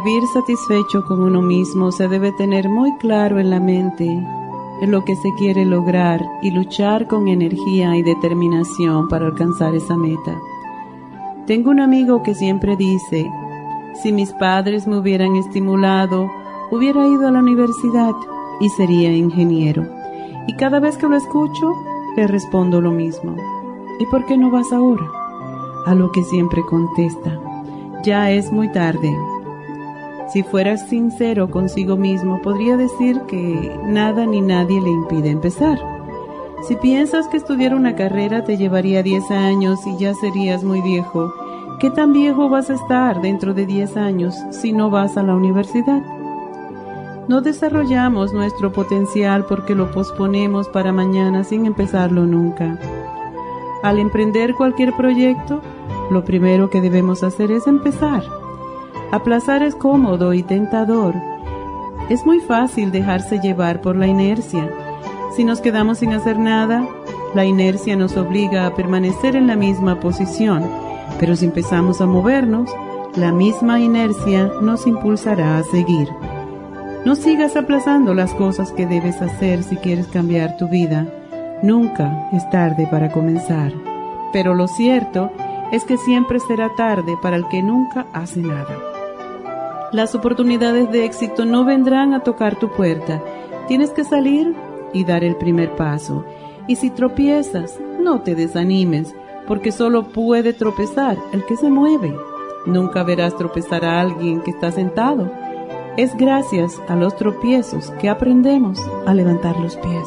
Vivir satisfecho con uno mismo se debe tener muy claro en la mente en lo que se quiere lograr y luchar con energía y determinación para alcanzar esa meta. Tengo un amigo que siempre dice, si mis padres me hubieran estimulado, hubiera ido a la universidad y sería ingeniero. Y cada vez que lo escucho, le respondo lo mismo. ¿Y por qué no vas ahora? A lo que siempre contesta, ya es muy tarde si fueras sincero consigo mismo, podría decir que nada ni nadie le impide empezar. Si piensas que estudiar una carrera te llevaría 10 años y ya serías muy viejo, ¿qué tan viejo vas a estar dentro de 10 años si no vas a la universidad? No desarrollamos nuestro potencial porque lo posponemos para mañana sin empezarlo nunca. Al emprender cualquier proyecto, lo primero que debemos hacer es empezar. Aplazar es cómodo y tentador. Es muy fácil dejarse llevar por la inercia. Si nos quedamos sin hacer nada, la inercia nos obliga a permanecer en la misma posición, pero si empezamos a movernos, la misma inercia nos impulsará a seguir. No sigas aplazando las cosas que debes hacer si quieres cambiar tu vida. Nunca es tarde para comenzar. Pero lo cierto es que siempre será tarde para el que nunca hace nada. Las oportunidades de éxito no vendrán a tocar tu puerta. Tienes que salir y dar el primer paso. Y si tropiezas, no te desanimes, porque solo puede tropezar el que se mueve. Nunca verás tropezar a alguien que está sentado. Es gracias a los tropiezos que aprendemos a levantar los pies.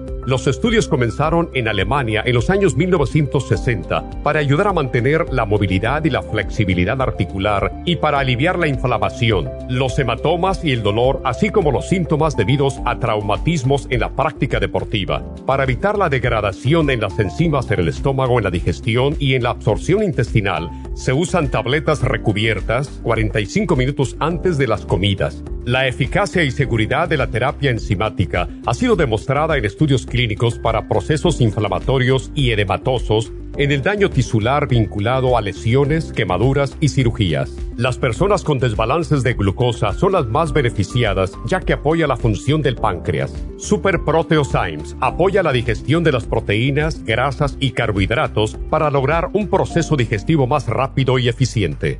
Los estudios comenzaron en Alemania en los años 1960 para ayudar a mantener la movilidad y la flexibilidad articular y para aliviar la inflamación, los hematomas y el dolor, así como los síntomas debidos a traumatismos en la práctica deportiva. Para evitar la degradación en las enzimas en el estómago, en la digestión y en la absorción intestinal, se usan tabletas recubiertas 45 minutos antes de las comidas. La eficacia y seguridad de la terapia enzimática ha sido demostrada en estudios clínicos para procesos inflamatorios y edematosos en el daño tisular vinculado a lesiones, quemaduras y cirugías. Las personas con desbalances de glucosa son las más beneficiadas ya que apoya la función del páncreas. Super Proteosymes apoya la digestión de las proteínas, grasas y carbohidratos para lograr un proceso digestivo más rápido y eficiente.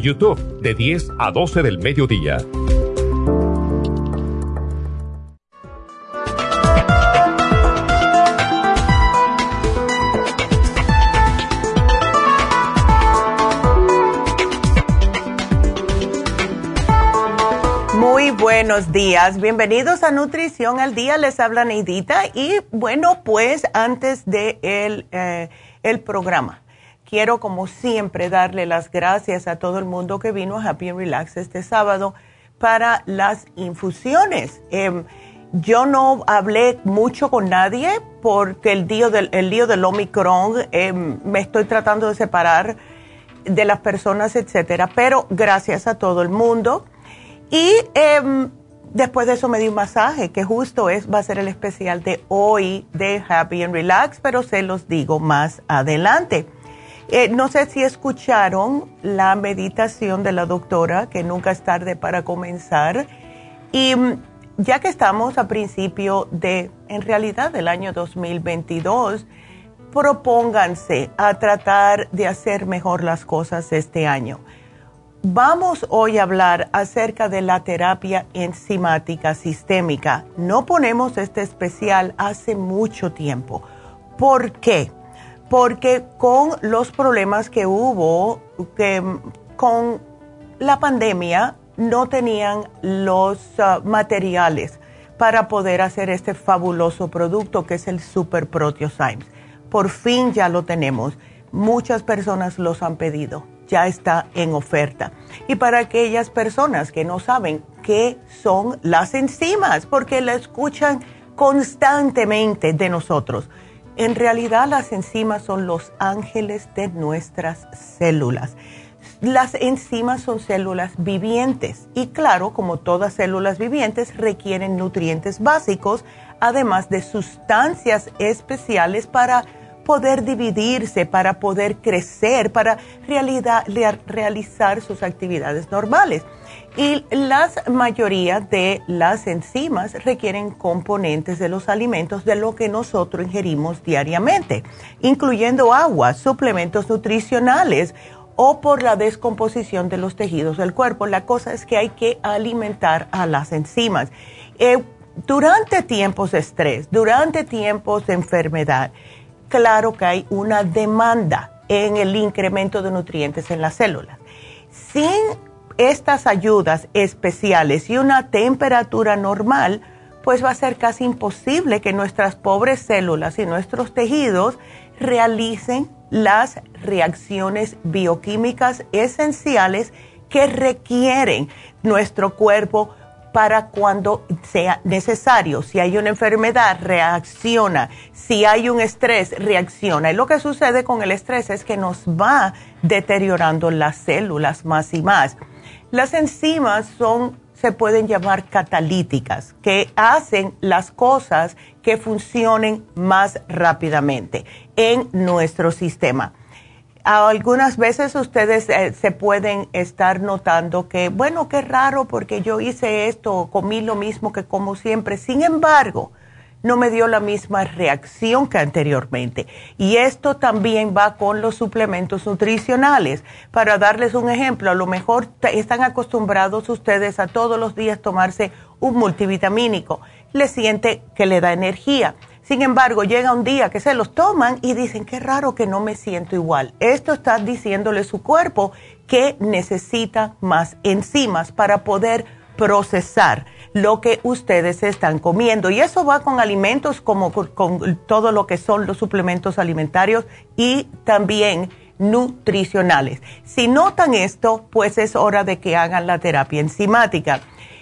YouTube de 10 a 12 del mediodía. Muy buenos días, bienvenidos a Nutrición al Día, les habla Neidita y bueno, pues antes de el, eh, el programa quiero como siempre darle las gracias a todo el mundo que vino a Happy and Relax este sábado para las infusiones. Em, yo no hablé mucho con nadie porque el lío del, el lío del Omicron em, me estoy tratando de separar de las personas, etcétera. Pero gracias a todo el mundo. Y em, después de eso me di un masaje, que justo es, va a ser el especial de hoy de Happy and Relax, pero se los digo más adelante. Eh, no sé si escucharon la meditación de la doctora, que nunca es tarde para comenzar. Y mm, ya que estamos a principio de, en realidad, del año 2022, propónganse a tratar de hacer mejor las cosas este año Vamos hoy a hablar acerca de la terapia enzimática sistémica. No ponemos este especial hace mucho tiempo. ¿Por qué? Porque con los problemas que hubo que, con la pandemia, no tenían los uh, materiales para poder hacer este fabuloso producto que es el Super Proteosymes. Por fin ya lo tenemos. Muchas personas los han pedido ya está en oferta. Y para aquellas personas que no saben qué son las enzimas, porque la escuchan constantemente de nosotros. En realidad las enzimas son los ángeles de nuestras células. Las enzimas son células vivientes y claro, como todas células vivientes, requieren nutrientes básicos, además de sustancias especiales para poder dividirse, para poder crecer, para realizar sus actividades normales. Y la mayoría de las enzimas requieren componentes de los alimentos de lo que nosotros ingerimos diariamente, incluyendo agua, suplementos nutricionales o por la descomposición de los tejidos del cuerpo. La cosa es que hay que alimentar a las enzimas. Eh, durante tiempos de estrés, durante tiempos de enfermedad, claro que hay una demanda en el incremento de nutrientes en las células. Sin estas ayudas especiales y una temperatura normal, pues va a ser casi imposible que nuestras pobres células y nuestros tejidos realicen las reacciones bioquímicas esenciales que requieren nuestro cuerpo para cuando sea necesario. Si hay una enfermedad, reacciona. Si hay un estrés, reacciona. Y lo que sucede con el estrés es que nos va deteriorando las células más y más. Las enzimas son, se pueden llamar catalíticas, que hacen las cosas que funcionen más rápidamente en nuestro sistema algunas veces ustedes eh, se pueden estar notando que, bueno, qué raro porque yo hice esto, comí lo mismo que como siempre. Sin embargo, no me dio la misma reacción que anteriormente. Y esto también va con los suplementos nutricionales. Para darles un ejemplo, a lo mejor están acostumbrados ustedes a todos los días tomarse un multivitamínico. Le siente que le da energía sin embargo, llega un día que se los toman y dicen, qué raro que no me siento igual. Esto está diciéndole su cuerpo que necesita más enzimas para poder procesar lo que ustedes están comiendo. Y eso va con alimentos como con, todo lo que son los suplementos alimentarios y también nutricionales. Si notan esto, pues es hora de que hagan la terapia enzimática.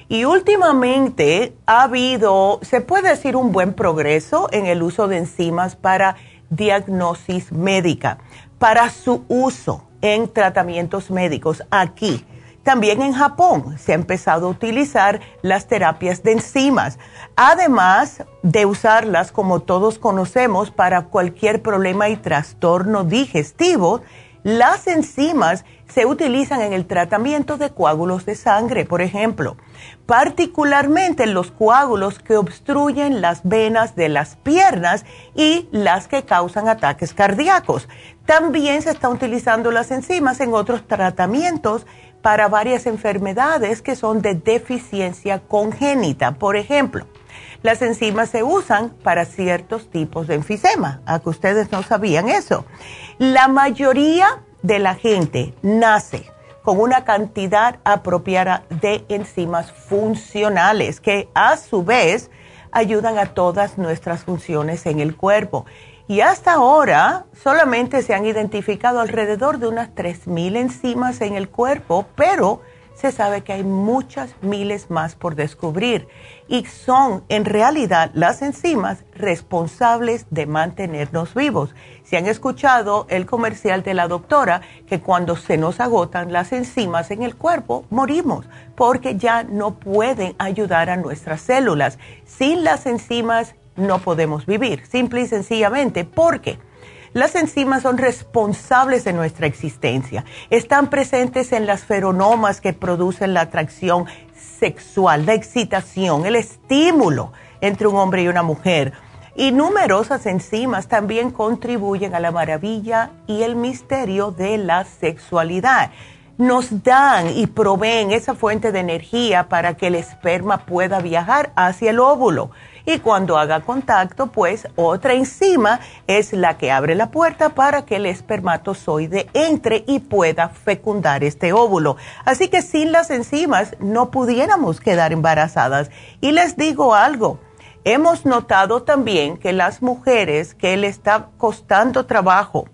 Y últimamente ha habido, se puede decir, un buen progreso en el uso de enzimas para diagnosis médica, para su uso en tratamientos médicos aquí. También en Japón se ha empezado a utilizar las terapias de enzimas, además de usarlas como todos conocemos para cualquier problema y trastorno digestivo las enzimas se utilizan en el tratamiento de coágulos de sangre, por ejemplo, particularmente los coágulos que obstruyen las venas de las piernas y las que causan ataques cardíacos. También se están utilizando las enzimas en otros tratamientos para varias enfermedades que son de deficiencia congénita, por ejemplo. Las enzimas se usan para ciertos tipos de enfisema, a que ustedes no sabían eso. La mayoría de la gente nace con una cantidad apropiada de enzimas funcionales que a su vez ayudan a todas nuestras funciones en el cuerpo. Y hasta ahora solamente se han identificado alrededor de unas 3.000 enzimas en el cuerpo, pero se sabe que hay muchas miles más por descubrir y son en realidad las enzimas responsables de mantenernos vivos. Si han escuchado el comercial de la doctora que cuando se nos agotan las enzimas en el cuerpo morimos porque ya no pueden ayudar a nuestras células. Sin las enzimas no podemos vivir, simple y sencillamente porque las enzimas son responsables de nuestra existencia. Están presentes en las feronomas que producen la atracción sexual, la excitación, el estímulo entre un hombre y una mujer. Y numerosas enzimas también contribuyen a la maravilla y el misterio de la sexualidad. Nos dan y proveen esa fuente de energía para que el esperma pueda viajar hacia el óvulo y cuando haga contacto, pues otra enzima es la que abre la puerta para que el espermatozoide entre y pueda fecundar este óvulo. Así que sin las enzimas no pudiéramos quedar embarazadas. Y les digo algo. Hemos notado también que las mujeres que le está costando trabajo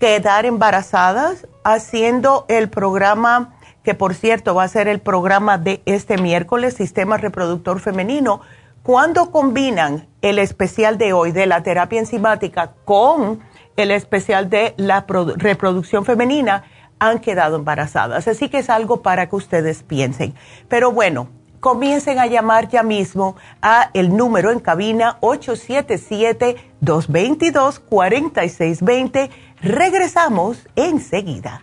quedar embarazadas haciendo el programa, que por cierto va a ser el programa de este miércoles, Sistema Reproductor Femenino, cuando combinan el especial de hoy de la terapia enzimática con el especial de la reproducción femenina, han quedado embarazadas. Así que es algo para que ustedes piensen. Pero bueno, comiencen a llamar ya mismo a el número en cabina 877-222-4620. Regresamos enseguida.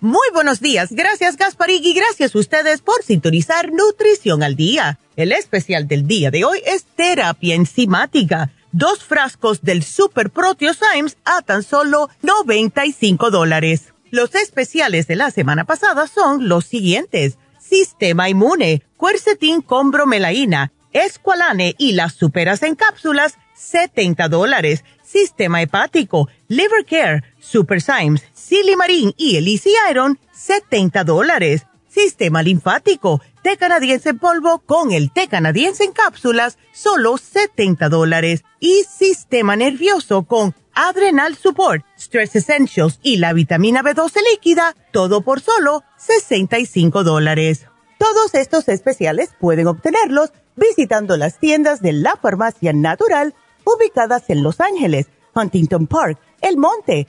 Muy buenos días. Gracias, Gasparig, y gracias a ustedes por sintonizar Nutrición al Día. El especial del día de hoy es terapia enzimática. Dos frascos del Super Proteo Symes a tan solo 95 dólares. Los especiales de la semana pasada son los siguientes. Sistema inmune, cuercetín con bromelaína, escualane y las superas en cápsulas, 70 dólares. Sistema hepático, liver care, super Symes, Silimarín y el Easy Iron, 70 dólares. Sistema linfático, té canadiense en polvo con el té canadiense en cápsulas, solo 70 dólares. Y sistema nervioso con Adrenal Support, Stress Essentials y la vitamina B12 líquida, todo por solo 65 dólares. Todos estos especiales pueden obtenerlos visitando las tiendas de la farmacia natural ubicadas en Los Ángeles, Huntington Park, El Monte,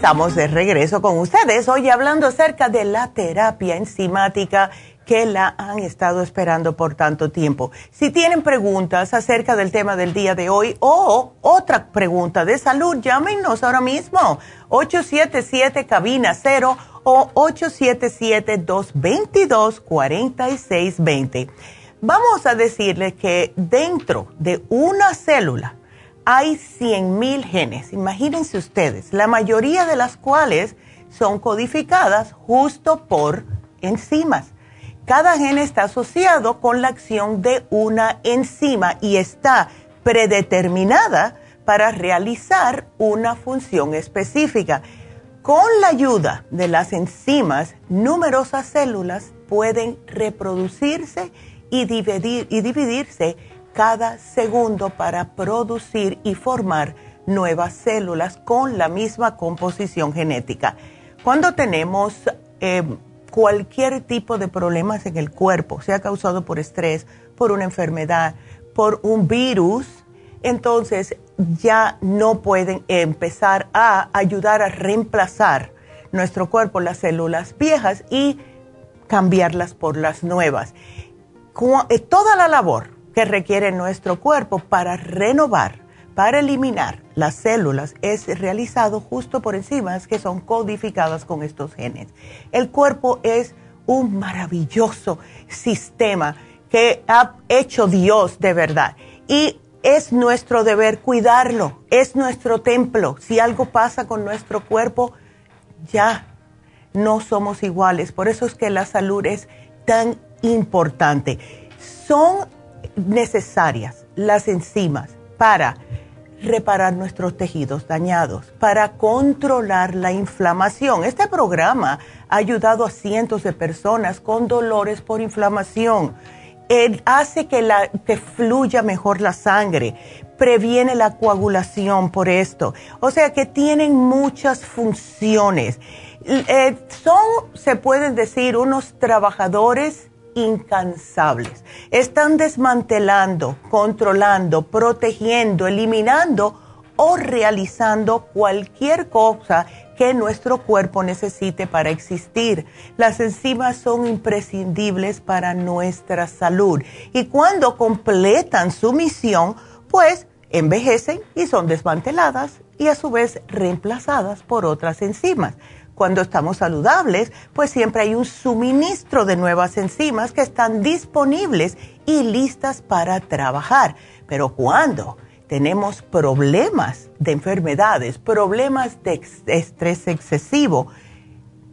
Estamos de regreso con ustedes hoy hablando acerca de la terapia enzimática que la han estado esperando por tanto tiempo. Si tienen preguntas acerca del tema del día de hoy o otra pregunta de salud, llámenos ahora mismo 877 cabina 0 o 877-222-4620. Vamos a decirles que dentro de una célula hay 100.000 genes. Imagínense ustedes, la mayoría de las cuales son codificadas justo por enzimas. Cada gen está asociado con la acción de una enzima y está predeterminada para realizar una función específica. Con la ayuda de las enzimas, numerosas células pueden reproducirse y, dividir, y dividirse cada segundo para producir y formar nuevas células con la misma composición genética. Cuando tenemos eh, cualquier tipo de problemas en el cuerpo, sea causado por estrés, por una enfermedad, por un virus, entonces ya no pueden empezar a ayudar a reemplazar nuestro cuerpo las células viejas y cambiarlas por las nuevas. Eh, toda la labor que requiere nuestro cuerpo para renovar, para eliminar las células es realizado justo por enzimas que son codificadas con estos genes. El cuerpo es un maravilloso sistema que ha hecho Dios de verdad y es nuestro deber cuidarlo, es nuestro templo. Si algo pasa con nuestro cuerpo, ya no somos iguales. Por eso es que la salud es tan importante. Son necesarias las enzimas para reparar nuestros tejidos dañados, para controlar la inflamación. Este programa ha ayudado a cientos de personas con dolores por inflamación. hace que, la, fluya mejor la sangre, previene la coagulación por esto. O sea que tienen muchas funciones. Eh, son, se pueden decir, unos trabajadores incansables. Están desmantelando, controlando, protegiendo, eliminando o realizando cualquier cosa que nuestro cuerpo necesite para existir. Las enzimas son imprescindibles para nuestra salud y cuando completan su misión, pues envejecen y son desmanteladas y a su vez reemplazadas por otras enzimas cuando estamos saludables, pues siempre hay un suministro de nuevas enzimas que están disponibles y listas para trabajar. Pero cuando tenemos problemas de enfermedades, problemas de estrés excesivo,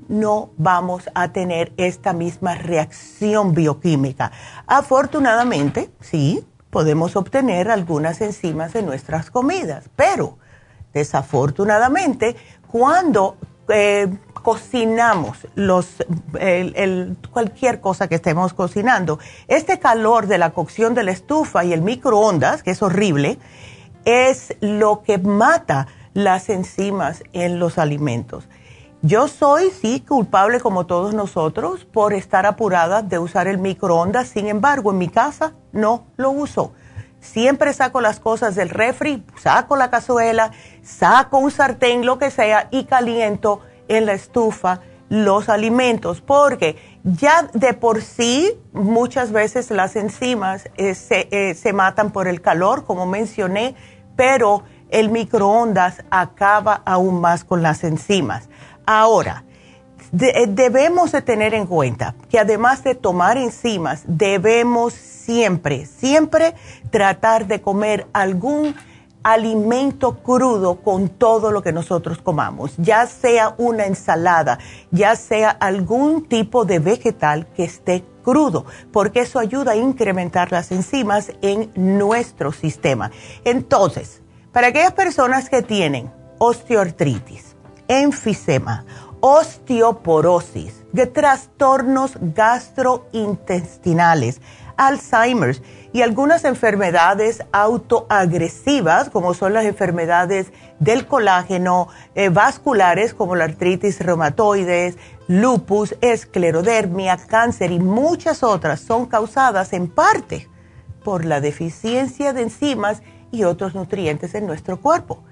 no vamos a tener esta misma reacción bioquímica. Afortunadamente, sí, podemos obtener algunas enzimas de nuestras comidas, pero desafortunadamente, cuando eh, cocinamos los, cualquier cosa que estemos cocinando, este calor de la cocción de la estufa y el microondas, que es horrible, es lo que mata las enzimas en los alimentos. Yo soy, sí, culpable como todos nosotros por estar apurada de usar el microondas, sin embargo, en mi casa no lo uso. Siempre saco las cosas del refri, saco la cazuela, saco un sartén, lo que sea, y caliento en la estufa los alimentos, porque ya de por sí muchas veces las enzimas eh, se, eh, se matan por el calor, como mencioné, pero el microondas acaba aún más con las enzimas. Ahora, eh, debemos de tener en cuenta que además de tomar enzimas, debemos siempre, siempre tratar de comer algún alimento crudo con todo lo que nosotros comamos, ya sea una ensalada, ya sea algún tipo de vegetal que esté crudo, porque eso ayuda a incrementar las enzimas en nuestro sistema. Entonces, para aquellas personas que tienen osteoartritis, enfisema, osteoporosis, de trastornos gastrointestinales, Alzheimer's y algunas enfermedades autoagresivas, como son las enfermedades del colágeno, eh, vasculares, como la artritis reumatoides, lupus, esclerodermia, cáncer y muchas otras, son causadas en parte por la deficiencia de enzimas y otros nutrientes en nuestro cuerpo.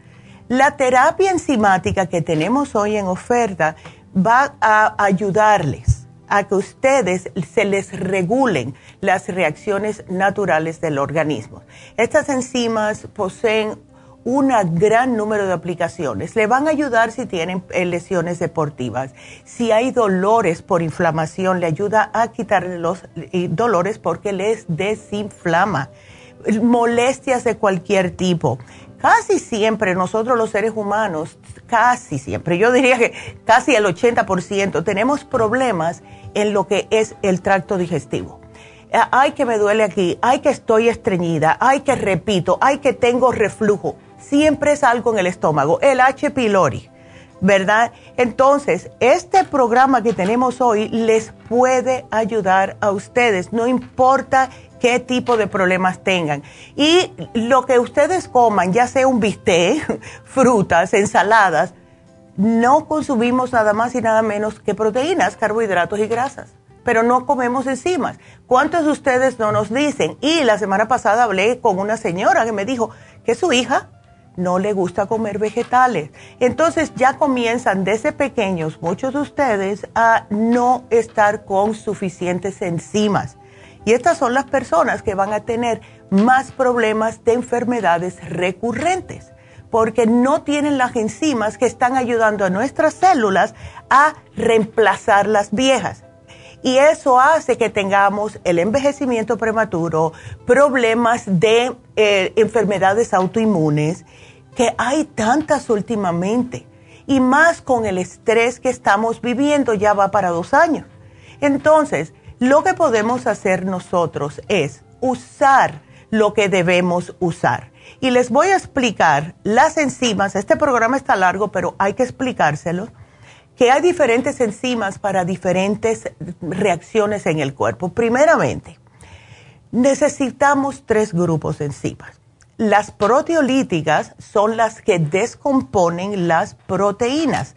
La terapia enzimática que tenemos hoy en oferta va a ayudarles a que ustedes se les regulen las reacciones naturales del organismo. Estas enzimas poseen un gran número de aplicaciones. Le van a ayudar si tienen eh, lesiones deportivas. Si hay dolores por inflamación, le ayuda a quitar los dolores porque les desinflama. Molestias de cualquier tipo. Casi siempre nosotros los seres humanos, casi siempre, yo diría que casi el 80% tenemos problemas en lo que es el tracto digestivo eh, ay que me duele aquí, ay que estoy estreñida, ay que repito, ay que tengo reflujo siempre es algo en el estómago, el H. pylori, ¿verdad? Entonces, este programa que tenemos hoy les puede ayudar a ustedes, no importa qué tipo de problemas tengan. Y lo que ustedes coman, ya sea un bistec, frutas, ensaladas, no consumimos nada más y nada menos que proteínas, carbohidratos y grasas, pero no comemos enzimas. ¿Cuántos de ustedes no nos dicen? Y la semana pasada hablé con una señora que me dijo que su hija no le gusta comer vegetales. Entonces ya comienzan desde pequeños muchos de ustedes a no estar con suficientes enzimas. Y estas son las personas que van a tener más problemas de enfermedades recurrentes, porque no tienen las enzimas que están ayudando a nuestras células a reemplazar las viejas. Y eso hace que tengamos el envejecimiento prematuro, problemas de eh, enfermedades autoinmunes que hay tantas últimamente y más con el estrés que estamos viviendo ya va para dos años. Entonces, lo que podemos hacer nosotros es usar lo que debemos usar. Y les voy a explicar las enzimas, este programa está largo, pero hay que explicárselo, que hay diferentes enzimas para diferentes reacciones en el cuerpo. Primeramente, necesitamos tres grupos de enzimas. Las proteolíticas son las que descomponen las proteínas,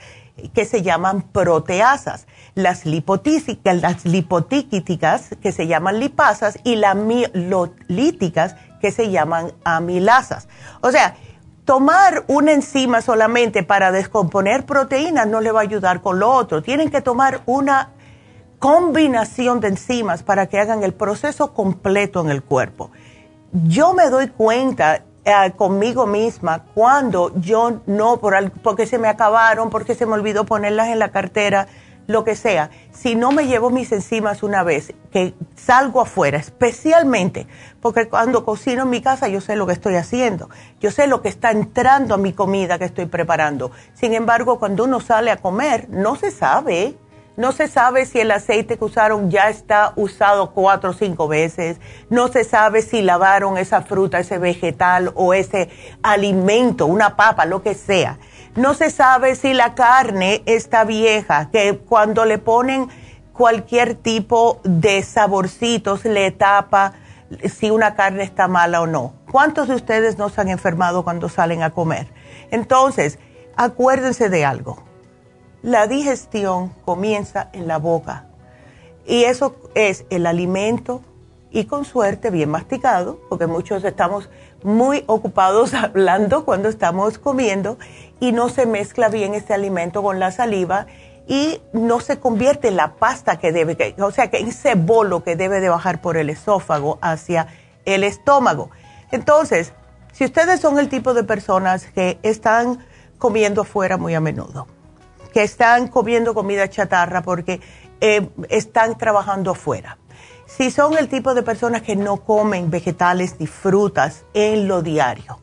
que se llaman proteasas. Las lipotíticas, las que se llaman lipasas, y las mielolíticas, que se llaman amilasas. O sea, tomar una enzima solamente para descomponer proteínas no le va a ayudar con lo otro. Tienen que tomar una combinación de enzimas para que hagan el proceso completo en el cuerpo yo me doy cuenta eh, conmigo misma cuando yo no, por, porque se me acabaron, porque se me olvidó ponerlas en la cartera, lo que sea, si no me llevo mis enzimas una vez, que salgo afuera, especialmente porque cuando cocino en mi casa yo sé lo que estoy haciendo, yo sé lo que está entrando a mi comida que estoy preparando. Sin embargo, cuando uno sale a comer, no se sabe no se sabe si el aceite que usaron ya está usado cuatro o cinco veces. No se sabe si lavaron esa fruta, ese vegetal o ese alimento, una papa, lo que sea. No se sabe si la carne está vieja, que cuando le ponen cualquier tipo de saborcitos le tapa si una carne está mala o no. ¿Cuántos de ustedes no se han enfermado cuando salen a comer? Entonces, acuérdense de algo la digestión comienza en la boca. Y eso es el alimento y con suerte bien masticado, porque muchos estamos muy ocupados hablando cuando estamos comiendo y no se mezcla bien este alimento con la saliva y no se convierte en la pasta que debe, o sea, que ese bolo que debe de bajar por el esófago hacia el estómago. Entonces, si ustedes son el tipo de personas que están comiendo afuera muy a menudo, que están comiendo comida chatarra porque eh, están trabajando afuera. Si son el tipo de personas que no comen vegetales ni frutas en lo diario.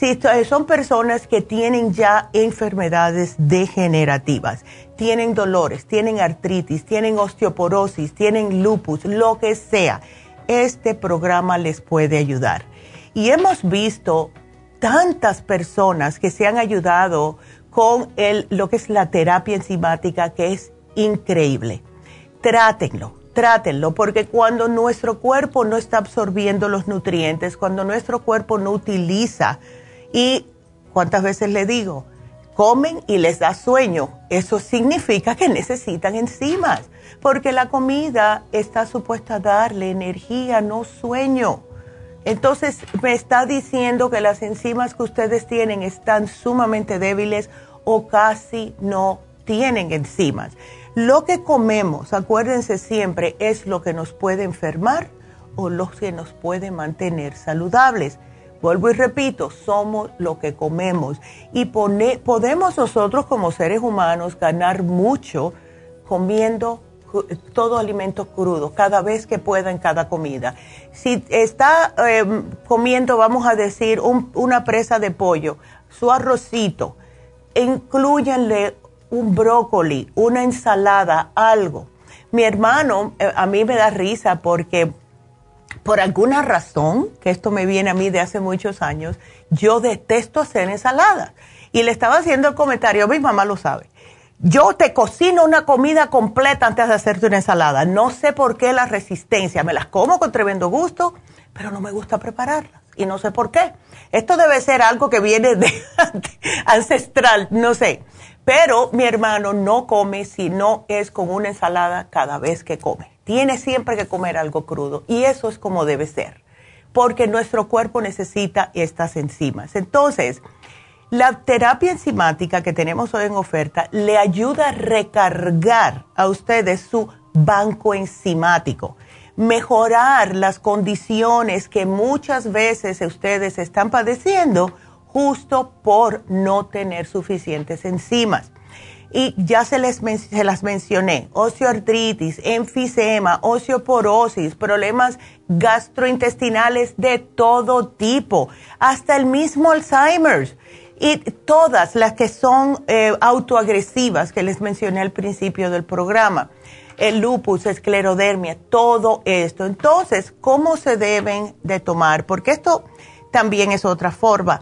Si son personas que tienen ya enfermedades degenerativas, tienen dolores, tienen artritis, tienen osteoporosis, tienen lupus, lo que sea, este programa les puede ayudar. Y hemos visto tantas personas que se han ayudado con el, lo que es la terapia enzimática, que es increíble. Trátenlo, trátenlo, porque cuando nuestro cuerpo no está absorbiendo los nutrientes, cuando nuestro cuerpo no utiliza, y cuántas veces le digo, comen y les da sueño, eso significa que necesitan enzimas, porque la comida está supuesta a darle energía, no sueño. Entonces me está diciendo que las enzimas que ustedes tienen están sumamente débiles o casi no tienen enzimas. Lo que comemos, acuérdense siempre, es lo que nos puede enfermar o lo que nos puede mantener saludables. Vuelvo y repito, somos lo que comemos y podemos nosotros como seres humanos ganar mucho comiendo todo alimento crudo, cada vez que pueda en cada comida. Si está em, comiendo, vamos a decir, una presa de pollo, su arrocito, incluyenle un brócoli, una ensalada, algo. Mi hermano, eh, a mí me da risa porque por alguna razón, que esto me viene a mí de hace muchos años, yo detesto hacer ensaladas. Y le estaba haciendo el comentario, mi mamá lo sabe yo te cocino una comida completa antes de hacerte una ensalada. No sé por qué la resistencia. Me las como con tremendo gusto, pero no me gusta prepararlas. Y no sé por qué. Esto debe ser algo que viene de ancestral, no sé. Pero mi hermano no come si no es con una ensalada cada vez que come. Tiene siempre que comer algo crudo. Y eso es como debe ser. Porque nuestro cuerpo necesita estas enzimas. Entonces, la terapia enzimática que tenemos hoy en oferta le ayuda a recargar a ustedes su banco enzimático, mejorar las condiciones que muchas veces ustedes están padeciendo justo por no tener suficientes enzimas. Y ya se, les, se las mencioné, osteoartritis, enfisema, osteoporosis, problemas gastrointestinales de todo tipo, hasta el mismo Alzheimer's y todas las que son eh, autoagresivas que les mencioné al principio del programa, el lupus, esclerodermia, todo esto. Entonces, ¿cómo se deben de tomar? Porque esto también es otra forma.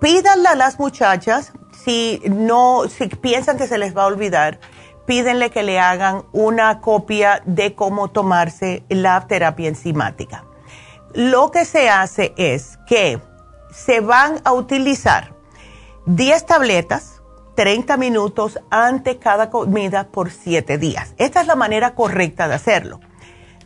Pídanle a las muchachas, si no, si piensan que se les va a olvidar, pídenle que le hagan una copia de cómo tomarse la terapia enzimática. Lo que se hace es que se van a utilizar 10 tabletas, 30 minutos ante cada comida por 7 días. Esta es la manera correcta de hacerlo.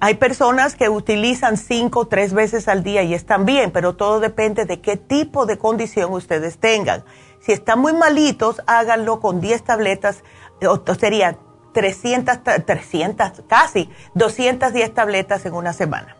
Hay personas que utilizan 5 o 3 veces al día y están bien, pero todo depende de qué tipo de condición ustedes tengan. Si están muy malitos, háganlo con 10 tabletas, o sería 300, 300, casi 210 tabletas en una semana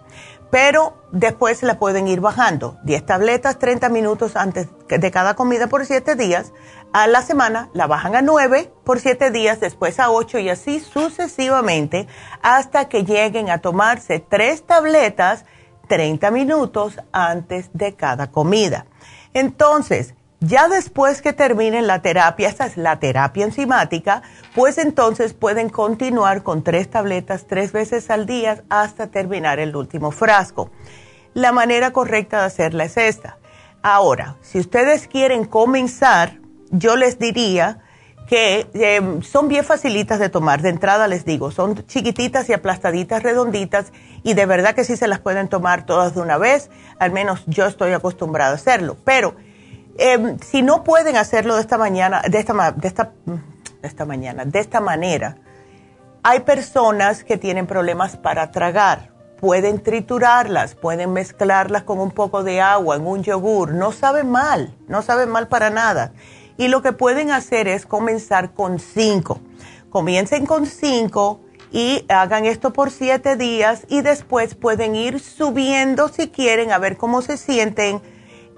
pero después la pueden ir bajando. 10 tabletas, 30 minutos antes de cada comida por 7 días. A la semana la bajan a 9 por 7 días, después a 8 y así sucesivamente hasta que lleguen a tomarse 3 tabletas 30 minutos antes de cada comida. Entonces, ya después que terminen la terapia, esta es la terapia enzimática, pues entonces pueden continuar con tres tabletas tres veces al día hasta terminar el último frasco. La manera correcta de hacerla es esta. Ahora, si ustedes quieren comenzar, yo les diría que em, son bien facilitas de tomar. De entrada les digo, son chiquititas y aplastaditas, redonditas, y de verdad que sí se las pueden tomar todas de una vez. Al menos yo estoy acostumbrada a hacerlo. Pero Em, si no pueden hacerlo de esta mañana, de esta, de esta, de esta mañana, de esta manera, hay personas que tienen problemas para tragar. Pueden triturarlas, pueden mezclarlas con un poco de agua en un yogur. No saben mal, no saben mal para nada. Y lo que pueden hacer es comenzar con cinco. Comiencen con cinco y hagan esto por siete días y después pueden ir subiendo si quieren a ver cómo se sienten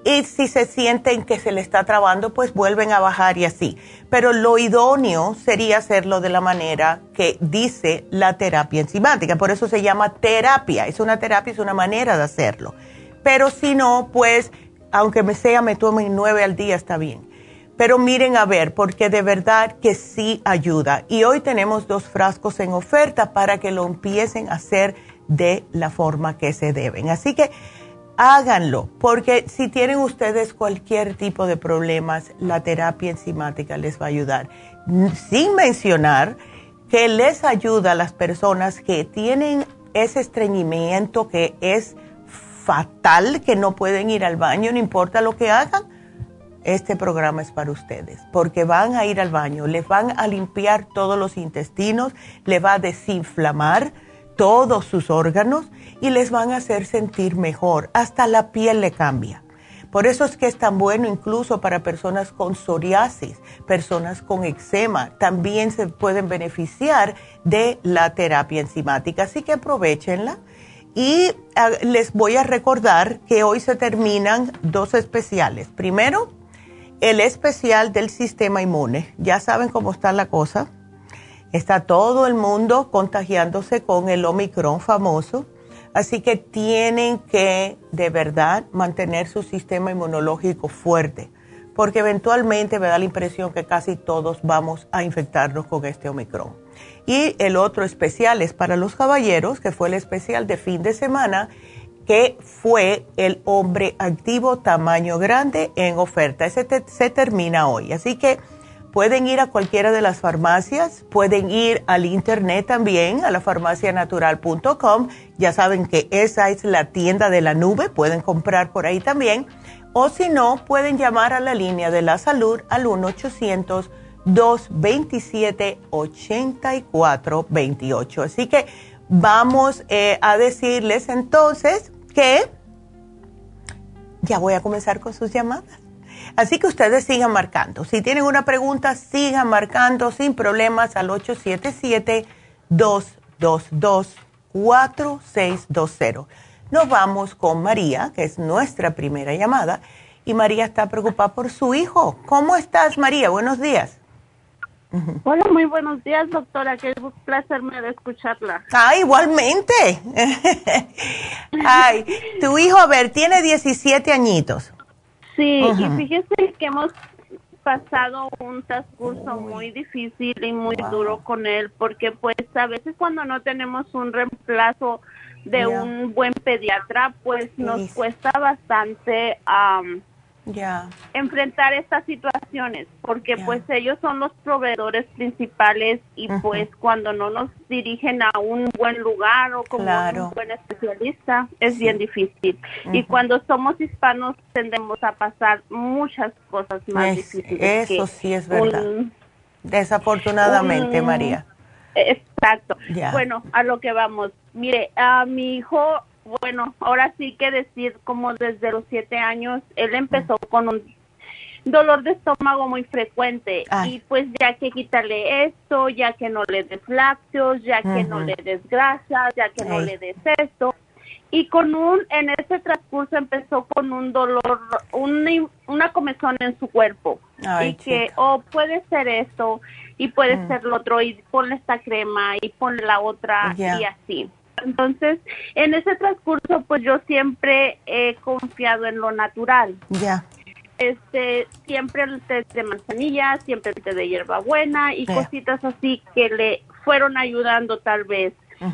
y si se sienten que se le está trabando, pues vuelven a bajar y así. Pero lo idóneo sería hacerlo de la manera que dice la terapia enzimática. Por eso se llama terapia. Es una terapia, es una manera de hacerlo. Pero si no, pues, aunque me sea, me tomen nueve al día, está bien. Pero miren a ver, porque de verdad que sí ayuda. Y hoy tenemos dos frascos en oferta para que lo empiecen a hacer de la forma que se deben. Así que háganlo, porque si tienen ustedes cualquier tipo de problemas, la terapia enzimática les va a ayudar. Sin mencionar que les ayuda a las personas que tienen ese estreñimiento que es fatal, que no pueden ir al baño, no importa lo que hagan. Este programa es para ustedes, porque van a ir al baño, les van a limpiar todos los intestinos, les va a desinflamar todos sus órganos y les van a hacer sentir mejor. Hasta la piel le cambia. Por eso es que es tan bueno incluso para personas con psoriasis, personas con eczema. También se pueden beneficiar de la terapia enzimática. Así que aprovechenla. Y ah, les voy a recordar que hoy se terminan dos especiales. Primero, el especial del sistema inmune. Ya saben cómo está la cosa. Está todo el mundo contagiándose con el Omicron famoso. Así que tienen que de verdad mantener su sistema inmunológico fuerte, porque eventualmente me da la impresión que casi todos vamos a infectarnos con este Omicron. Y el otro especial es para los caballeros, que fue el especial de fin de semana, que fue el hombre activo tamaño grande en oferta. Ese se termina hoy. Así que Pueden ir a cualquiera de las farmacias, pueden ir al internet también, a la farmacianatural.com. Ya saben que esa es la tienda de la nube, pueden comprar por ahí también. O si no, pueden llamar a la línea de la salud al 1-800-227-8428. Así que vamos eh, a decirles entonces que ya voy a comenzar con sus llamadas. Así que ustedes sigan marcando. Si tienen una pregunta, sigan marcando sin problemas al 877-222-4620. Nos vamos con María, que es nuestra primera llamada. Y María está preocupada por su hijo. ¿Cómo estás, María? Buenos días. Hola, muy buenos días, doctora. Qué placer me de escucharla. Ah, igualmente. Ay, tu hijo, a ver, tiene 17 añitos. Sí, y fíjese que hemos pasado un transcurso muy difícil y muy duro con él, porque pues a veces cuando no tenemos un reemplazo de un buen pediatra, pues nos cuesta bastante enfrentar estas situaciones porque pues ellos son los proveedores principales y pues cuando no nos dirigen a un buen lugar o como un buen especialista es bien difícil. Y cuando somos hispanos tendemos a pasar muchas cosas más difíciles eso sí es verdad. desafortunadamente María. Exacto. Bueno a lo que vamos. Mire a mi hijo bueno, ahora sí que decir como desde los siete años, él empezó con un dolor de estómago muy frecuente y pues ya que quitarle esto, ya que no le des lácteos, ya que no le des grasas, ya que no le des esto. Y con un, en ese transcurso empezó con un dolor, un, una comezón en su cuerpo. y que, oh, puede ser esto, y puede mm. ser lo otro, y ponle esta crema, y ponle la otra, y así. Entonces, en ese transcurso, pues yo siempre he confiado en lo natural. Ya. Este, siempre el té de manzanilla, siempre el té de hierbabuena y cositas así que le fueron ayudando tal vez. Mm.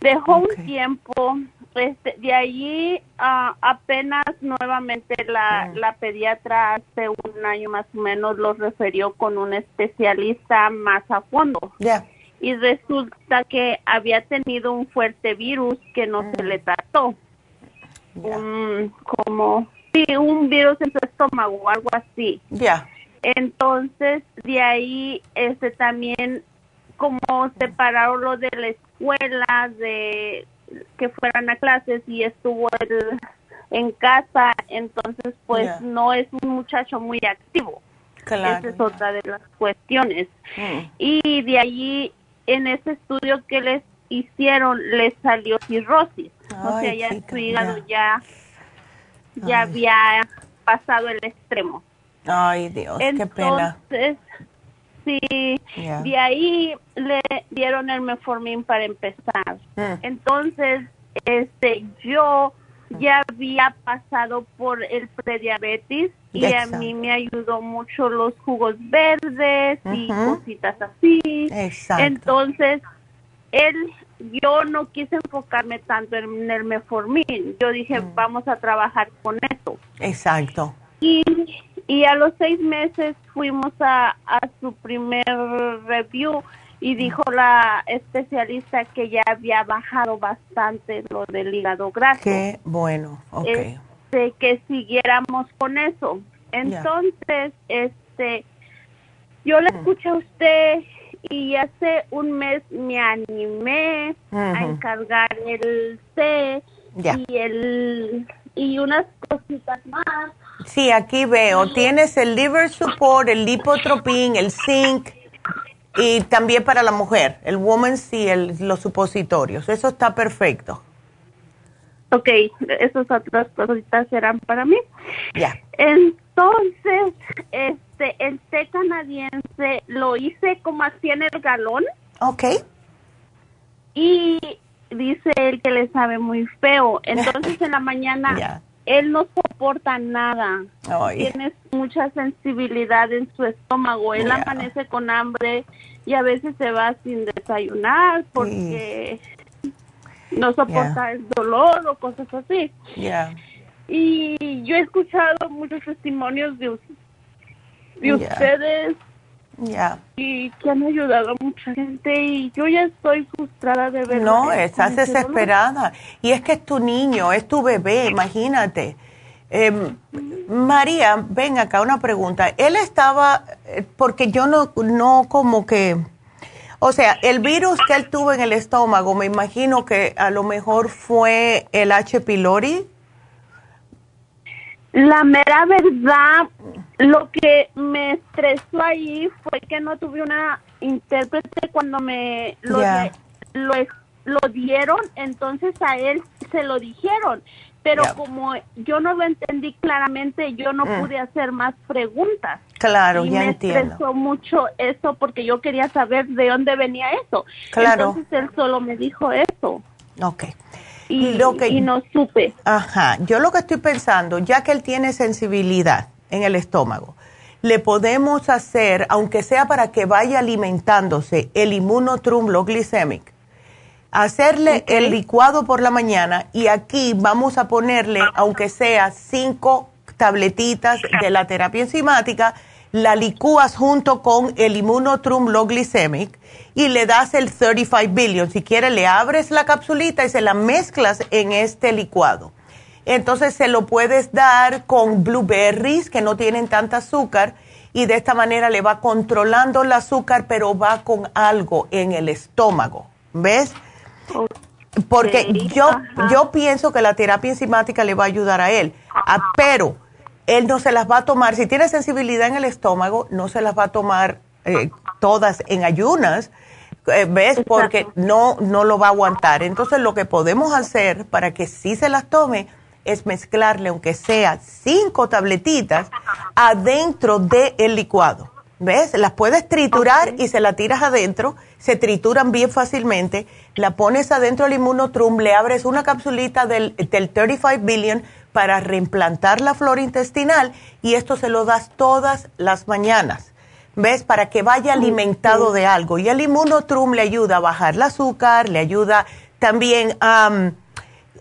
Dejó un tiempo, este, de allí uh, apenas nuevamente la, mm. la pediatra hace un año más o menos lo refirió con un especialista más a fondo. Ya y resulta que había tenido un fuerte virus que no se le trató. Un, como, sí, un virus en su estómago o algo así. Ya. Entonces, de ahí, este también, como separaron lo de la escuela, de que fueran a clases y estuvo en casa, entonces, pues no es un muchacho muy activo. Esa es otra de las cuestiones. Mm. Y de allí en ese estudio que les hicieron les salió cirrosis. o sea, ya su hígado ya, ya había pasado el extremo. Ay, Dios, qué pena. Entonces, sí, de ahí le dieron el meformin para empezar. Mm. Entonces, este, yo ya había pasado por el prediabetes y a mí me ayudó mucho los jugos verdes y cositas así. Entonces, él, yo no quise enfocarme tanto en el meformin. Yo dije, mm. vamos a trabajar con eso. Exacto. Y, y a los seis meses fuimos a, a su primer review y dijo la especialista que ya había bajado bastante lo del hígado graso. Qué bueno, ok. Este, que siguiéramos con eso. Entonces, este, yo le mm. escuché a usted y hace un mes me animé a encargar el C y el y unas cositas más. Sí, aquí veo. Tienes el liver support, el lipotropin, el zinc y también para la mujer, el woman's y el, los supositorios. Eso está perfecto. Ok, esas otras cositas serán para mí. Ya. Entonces, este, el té canadiense lo hice como así en el galón. Ok. Y dice él que le sabe muy feo. Entonces, en la mañana, él no soporta nada. Tiene mucha sensibilidad en su estómago. Él amanece con hambre y a veces se va sin desayunar porque no soporta el dolor o cosas así. Y yo he escuchado muchos testimonios de, ustedes y que han ayudado a mucha gente y yo ya estoy frustrada de ver. No, estás desesperada. Y es que es tu niño, es tu bebé, imagínate. Em, María, ven acá una pregunta. Él estaba, eh, porque yo no, no como que o sea, el virus que él tuvo en el estómago, me imagino que a lo mejor fue el H. pylori. La mera verdad, lo que me estresó ahí fue que no tuve una intérprete cuando me lo, lo, dieron, entonces a él se lo dijeron pero como yo no lo entendí claramente, yo no mm. pude hacer más preguntas. Claro, y ya me entiendo. estresó mucho eso porque yo quería saber de dónde venía eso. Claro. Entonces él solo me dijo eso. Ok. Y, lo que, y no supe. Ajá, yo lo que estoy pensando, ya que él tiene sensibilidad en el estómago, le podemos hacer, aunque sea para que vaya alimentándose, el inmunotrum glicemic hacerle el licuado por la mañana y aquí vamos a ponerle, aunque sea cinco tabletitas de la terapia enzimática, la licúas junto con el Immunotrum Low Glycemic y le das el 35 billion. Si quieres, le abres la capsulita y se la mezclas en este licuado. Entonces se lo puedes dar con blueberries que no tienen tanta azúcar y de esta manera le va controlando el azúcar, pero va con algo en el estómago. ¿Ves? Porque yo, yo pienso que la terapia enzimática le va a ayudar a él, ah, pero él no se las va a tomar, si tiene sensibilidad en el estómago, no se las va a tomar eh, todas en ayunas, eh, ¿ves? Porque no, no lo va a aguantar. Entonces lo que podemos hacer para que sí se las tome es mezclarle, aunque sea cinco tabletitas, adentro del licuado. ¿Ves? Las puedes triturar y se la tiras adentro, se trituran bien fácilmente, la pones adentro del inmunotrum, le abres una capsulita del, del 35 billion para reimplantar la flora intestinal y esto se lo das todas las mañanas. ¿Ves? Para que vaya alimentado de algo. Y el inmunotrum le ayuda a bajar el azúcar, le ayuda también a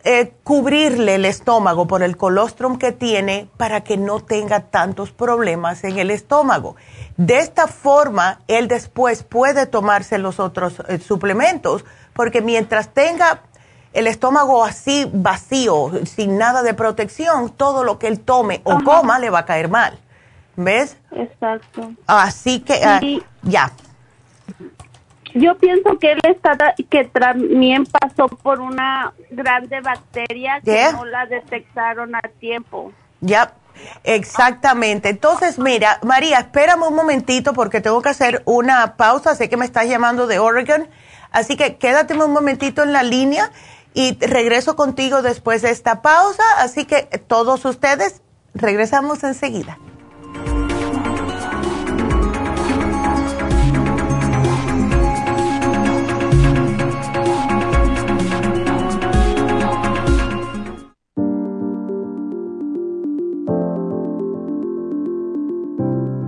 eh, cubrirle el estómago por el colostrum que tiene para que no tenga tantos problemas en el estómago. De esta forma, él después puede tomarse los otros eh, suplementos, porque mientras tenga el estómago así vacío, sin nada de protección, todo lo que él tome o coma le va a caer mal. ¿Ves? Exacto. Así que, ah, ya. Yo pienso que él está, que también pasó por una grande bacteria que no la detectaron a tiempo. Ya, Exactamente. Entonces, mira, María, espérame un momentito porque tengo que hacer una pausa. Sé que me estás llamando de Oregon. Así que quédate un momentito en la línea y regreso contigo después de esta pausa. Así que todos ustedes, regresamos enseguida.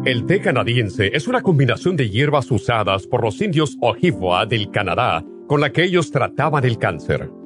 El té canadiense es una combinación de hierbas usadas por los indios Ojibwa del Canadá con la que ellos trataban el cáncer.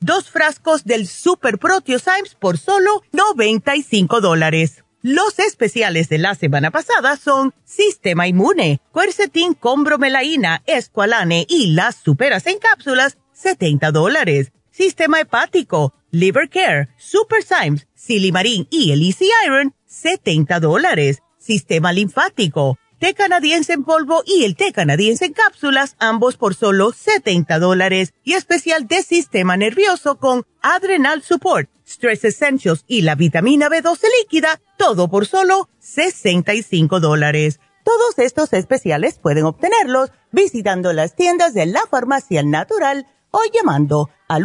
Dos frascos del Super Proteosymes por solo 95 dólares. Los especiales de la semana pasada son Sistema Inmune, Quercetin con bromelaína, Esqualane y las superas en cápsulas 70 dólares. Sistema hepático, Liver Care, Super Symes, Silimarín y el Easy Iron, 70 dólares. Sistema linfático, té canadiense en polvo y el té canadiense en cápsulas, ambos por solo 70 dólares. Y especial de sistema nervioso con Adrenal Support, Stress Essentials y la vitamina B12 líquida, todo por solo 65 dólares. Todos estos especiales pueden obtenerlos visitando las tiendas de la farmacia natural o llamando al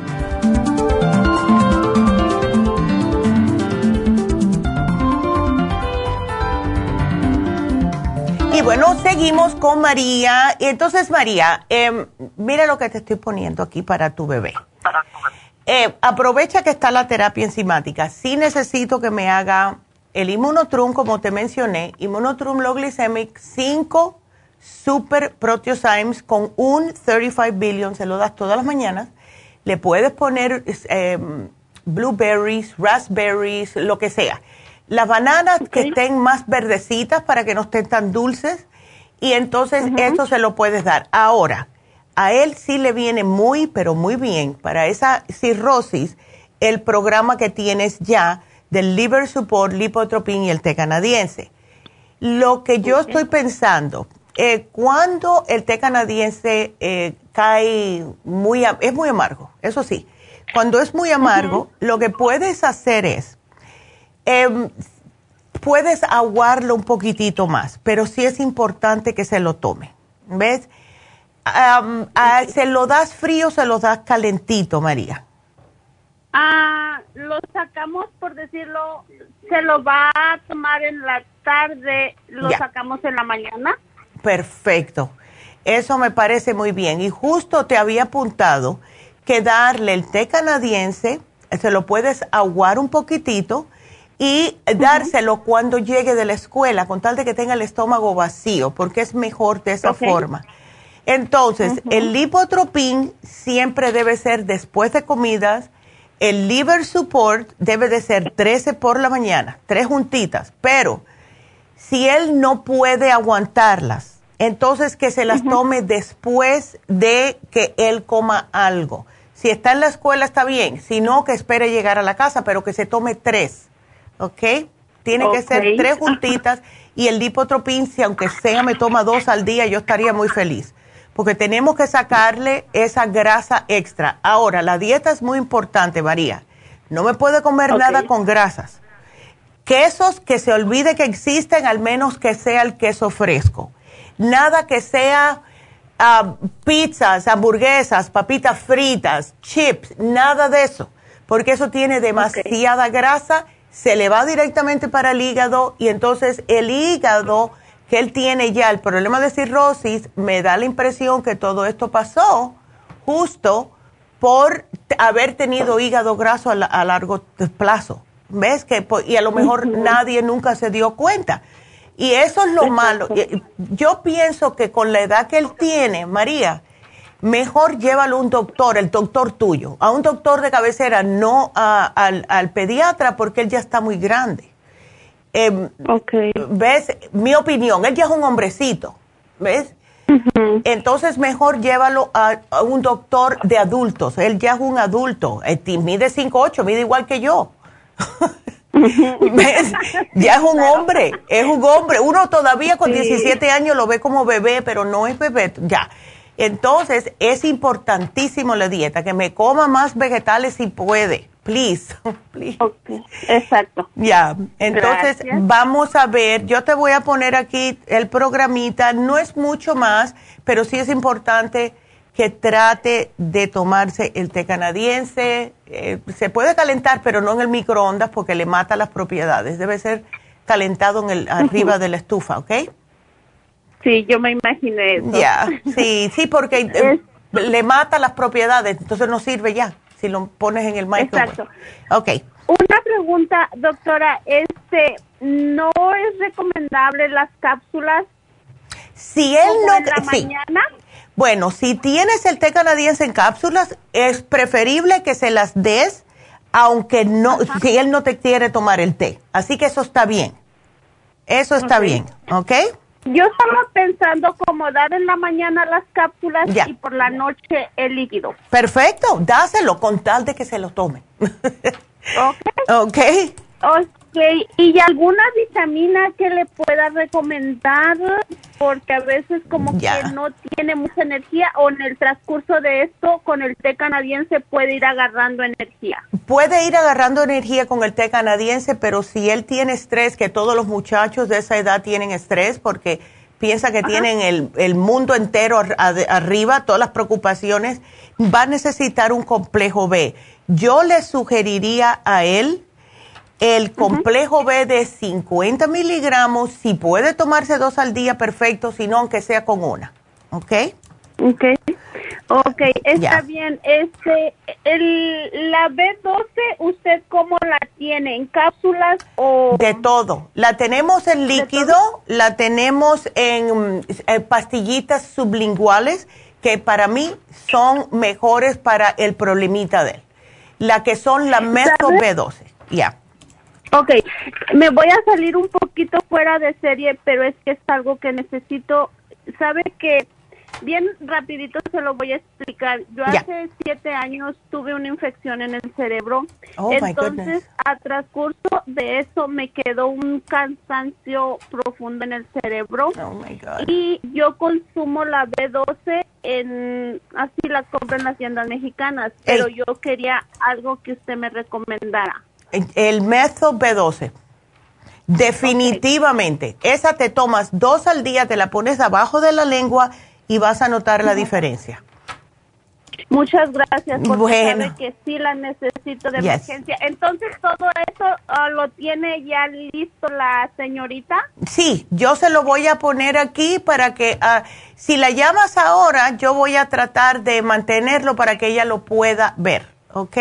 Bueno, seguimos con María. Y entonces, María, eh, mira lo que te estoy poniendo aquí para tu bebé. Eh, aprovecha que está la terapia enzimática. Sí necesito que me haga el Immunotrum, como te mencioné, Immunotrum Low Glycemic 5 Super Proteosymes con un 35 billion, se lo das todas las mañanas. Le puedes poner eh, blueberries, raspberries, lo que sea las bananas que estén más verdecitas para que no estén tan dulces y entonces eso se lo puedes dar. Ahora, a él sí le viene muy, pero muy bien para esa cirrosis el programa que tienes ya del Liver Support, Lipotropin y el té canadiense. Lo que yo estoy pensando, eh, cuando el té canadiense eh, cae muy, es muy amargo, eso sí, cuando es muy amargo, lo que puedes hacer es, Em, puedes aguarlo un poquitito más, pero sí es importante que se lo tome. ¿Ves? ¿Se lo das frío o se lo das calentito, María? Ah, lo sacamos, por decirlo, se lo va a tomar en la tarde, lo sacamos en la mañana. Perfecto. Eso me parece muy bien. Y justo te había apuntado que darle el té canadiense, se lo puedes aguar un poquitito y dárselo cuando llegue de la escuela, con tal de que tenga el estómago vacío, porque es mejor de esa forma. Entonces, el lipotropín siempre debe ser después de comidas. El liver support debe de ser 13 por la mañana, tres juntitas. Pero si él no puede aguantarlas, entonces que se las tome después de que él coma algo. Si está en la escuela está bien, si no, que espere llegar a la casa, pero que se tome tres ¿ok? Tiene que ser tres juntitas y el lipotropín, si aunque sea me toma dos al día, yo estaría muy feliz. Porque tenemos que sacarle esa grasa extra. Ahora, la dieta es muy importante, María. No me puede comer nada con grasas. Quesos que se olvide que existen, al menos que sea el queso fresco. Nada que sea ah, pizzas, hamburguesas, papitas fritas, chips, nada de eso. Porque eso tiene demasiada grasa se le va directamente para el hígado y entonces el hígado que él tiene ya el problema de cirrosis, me da la impresión que todo esto pasó justo por haber tenido hígado graso a, largo plazo. ¿Ves? que Y a lo mejor nadie nunca se dio cuenta. Y eso es lo malo. Yo pienso que con la edad que él tiene, María, mejor llévalo a un doctor, el doctor tuyo, a un doctor de cabecera, no al, pediatra, porque él ya está muy grande. Eh, ¿Ves? Mi opinión, él ya es un hombrecito, ¿ves? Entonces mejor llévalo a, un doctor de adultos, él ya es un adulto, eh, mide 5'8", mide igual que yo. ¿Ves? Ya es un hombre, es un hombre. Uno todavía con 17 años lo ve como bebé, pero no es bebé, ya. Entonces, es importantísimo la dieta, que me coma más vegetales si puede. Please, please. Exacto. Ya, entonces vamos a ver, yo te voy a poner aquí el programita, no es mucho más, pero sí es importante que trate de tomarse el té canadiense. Eh, se puede calentar, pero no en el microondas porque le mata las propiedades. Debe ser calentado en el arriba de la estufa, ¿ok? Sí, yo me imaginé eso. Ya, sí, sí, porque eh, le mata las propiedades, entonces no sirve ya si lo pones en el microondas. Exacto. Ok. Una pregunta, doctora, este, ¿no es recomendable las cápsulas? Si él no... En la mañana? Bueno, si tienes el té canadiense en cápsulas, es preferible que se las des, aunque no, si él no te quiere tomar el té. Así que eso está bien. Eso está bien, ¿ok? Yo estaba pensando como dar en la mañana las cápsulas y por la noche el líquido. Perfecto, dáselo con tal de que se lo tome. ok. Ok. Ok, ¿y alguna vitamina que le pueda recomendar? Porque a veces como que no tiene mucha energía o en el transcurso de esto con el té canadiense puede ir agarrando energía. Puede ir agarrando energía con el té canadiense, pero si él tiene estrés, que todos los muchachos de esa edad tienen estrés porque piensa que tienen el, el, mundo entero arriba, todas las preocupaciones, va a necesitar un complejo B. Yo le sugeriría a él el complejo B de 50 miligramos, si puede tomarse dos al día, perfecto, si no, aunque sea con una. ¿Ok? Ok. Ok, está bien. Este, el, la B12, ¿usted cómo la tiene? ¿En cápsulas o...? De todo. La tenemos en líquido, la tenemos en, eh, pastillitas sublinguales, que para mí son mejores para el problemita de él. La que son la Metro B12. Ya. Ok, me voy a salir un poquito fuera de serie, pero es que es algo que necesito. ¿Sabe que Bien rapidito se lo voy a explicar. Yo hace siete años tuve una infección en el cerebro. Oh, Entonces, a transcurso de eso me quedó un cansancio profundo en el cerebro. Oh, y yo consumo la B12 en, así la compro en las tiendas mexicanas, pero yo quería algo que usted me recomendara. El método B12. Definitivamente. Esa te tomas dos al día, te la pones abajo de la lengua y vas a notar la diferencia. Muchas gracias porque bueno. que sí la necesito de emergencia. Entonces, ¿todo eso ah, lo tiene ya listo la señorita? Sí, yo se lo voy a poner aquí para que, uh, si la llamas ahora, yo voy a tratar de mantenerlo para que ella lo pueda ver, ¿ok?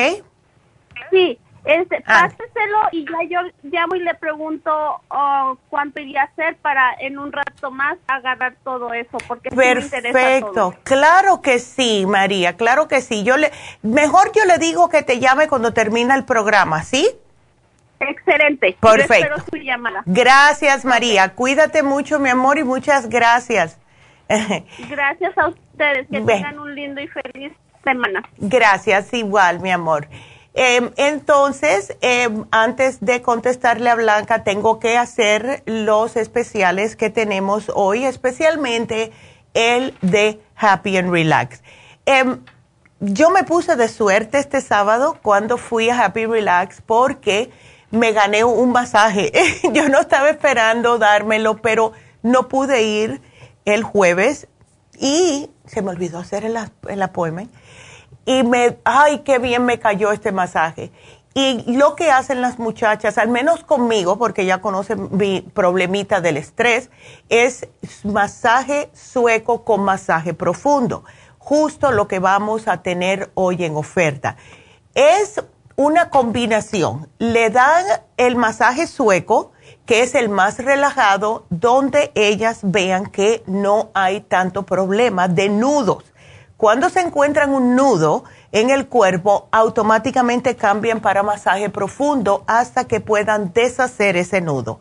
Sí, este, ah. páseselo y ya yo llamo y le pregunto oh, cuánto iría a hacer para en un rato más agarrar todo eso, porque Perfecto, claro que sí, María, claro que sí. Yo le, mejor yo le digo que te llame cuando termina el programa, ¿sí? Excelente. Perfecto. Su llamada. Gracias, María. Cuídate mucho, mi amor, y muchas gracias. Gracias a ustedes. Que tengan un lindo y feliz semana. Gracias, igual, mi amor. Em, entonces, em, antes de contestarle a Blanca, tengo que hacer los especiales que tenemos hoy, especialmente el de Happy and Relax. Em, yo me puse de suerte este sábado cuando fui a Happy Relax porque me gané un masaje. yo no estaba esperando dármelo, pero no pude ir el jueves y se me olvidó hacer el, el y me, ay, qué bien me cayó este masaje. Y lo que hacen las muchachas, al menos conmigo, porque ya conocen mi problemita del estrés, es masaje sueco con masaje profundo. Justo lo que vamos a tener hoy en oferta. Es una combinación. Le dan el masaje sueco, que es el más relajado, donde ellas vean que no hay tanto problema de nudos. Cuando se encuentran un nudo, en el cuerpo automáticamente cambian para masaje profundo hasta que puedan deshacer ese nudo.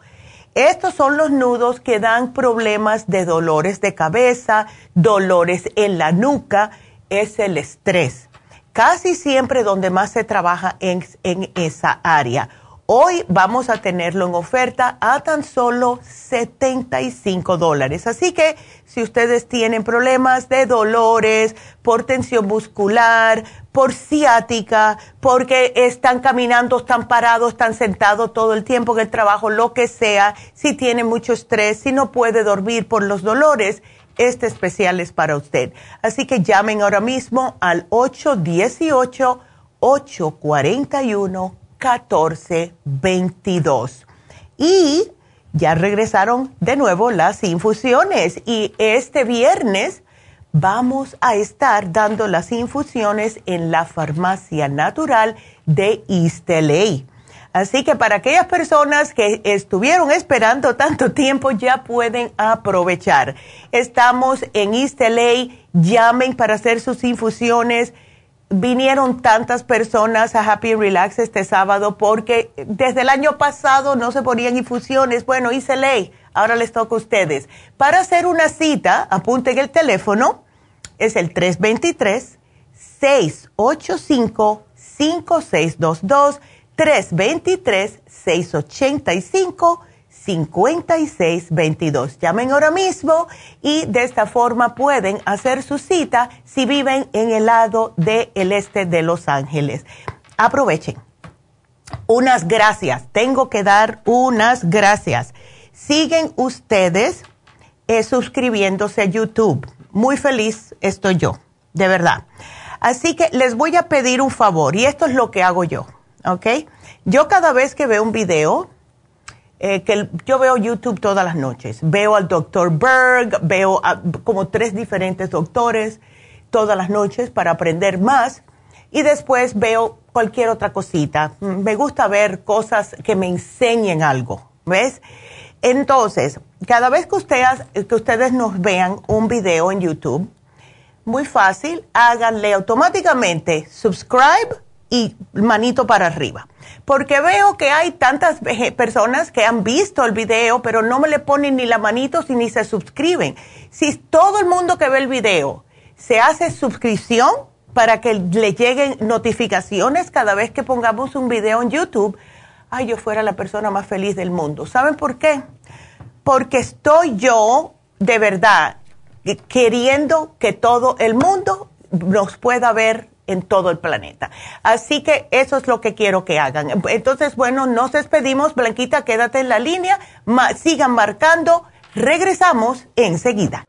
Estos son los nudos que dan problemas de dolores de cabeza, dolores en la nuca, es el estrés. Casi siempre donde más se trabaja en, en esa área. Hoy vamos a tenerlo en oferta a tan solo 75 dólares. Así que si ustedes tienen problemas de dolores, por tensión muscular, por ciática, porque están caminando, están parados, están sentados todo el tiempo en el trabajo, lo que sea, si tienen mucho estrés, si no puede dormir por los dolores, este especial es para usted. Así que llamen ahora mismo al 818 841 1422. Y ya regresaron de nuevo las infusiones y este viernes vamos a estar dando las infusiones en la farmacia natural de East Así que para aquellas personas que estuvieron esperando tanto tiempo ya pueden aprovechar. Estamos en East llamen para hacer sus infusiones vinieron tantas personas a Happy Relax este sábado porque desde el año pasado no se ponían infusiones. Bueno, hice ley, ahora les toca a ustedes. Para hacer una cita, apunten el teléfono, es el 323-685-5622, 323-685 5622. Llamen ahora mismo y de esta forma pueden hacer su cita si viven en el lado del este de Los Ángeles. Aprovechen. Unas gracias. Tengo que dar unas gracias. Siguen ustedes eh, suscribiéndose a YouTube. Muy feliz estoy yo, de verdad. Así que les voy a pedir un favor y esto es lo que hago yo, ¿ok? Yo cada vez que veo un video, eh, que yo veo YouTube todas las noches. Veo al doctor Berg, veo como tres diferentes doctores todas las noches para aprender más y después veo cualquier otra cosita. Me gusta ver cosas que me enseñen algo, ¿ves? Entonces, cada vez que ustedes, que ustedes nos vean un video en YouTube, muy fácil, háganle automáticamente subscribe y manito para arriba porque veo que hay tantas personas que han visto el video, pero no me le ponen ni la manito ni se suscriben. Si todo el mundo que ve el video se hace suscripción para que le lleguen notificaciones cada vez que pongamos un video en YouTube, ay, yo fuera la persona más feliz del mundo. ¿Saben por qué? Porque estoy yo, de verdad, queriendo que todo el mundo nos pueda ver en todo el planeta. Así que eso es lo que quiero que hagan. Entonces, bueno, nos despedimos. Blanquita, quédate en la línea. sigan marcando. Regresamos enseguida.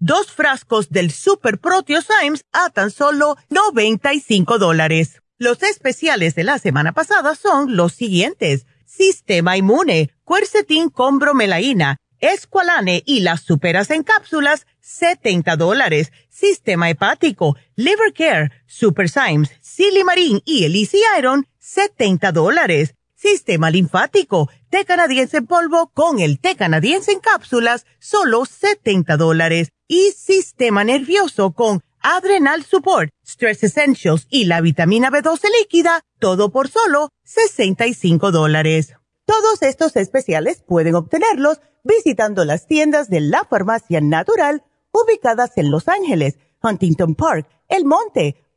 dos frascos del Super Proteo Symes a tan solo 95 dólares. Los especiales de la semana pasada son los siguientes. Sistema inmune, cuercetín con bromelaína, escualane y las superas en cápsulas, 70 dólares. Sistema hepático, liver care, super Symes, silimarín y elise iron, 70 dólares. Sistema linfático, té canadiense en polvo con el té canadiense en cápsulas, solo 70 dólares y sistema nervioso con Adrenal Support, Stress Essentials y la vitamina B12 líquida, todo por solo 65 dólares. Todos estos especiales pueden obtenerlos visitando las tiendas de la farmacia natural ubicadas en Los Ángeles, Huntington Park, El Monte,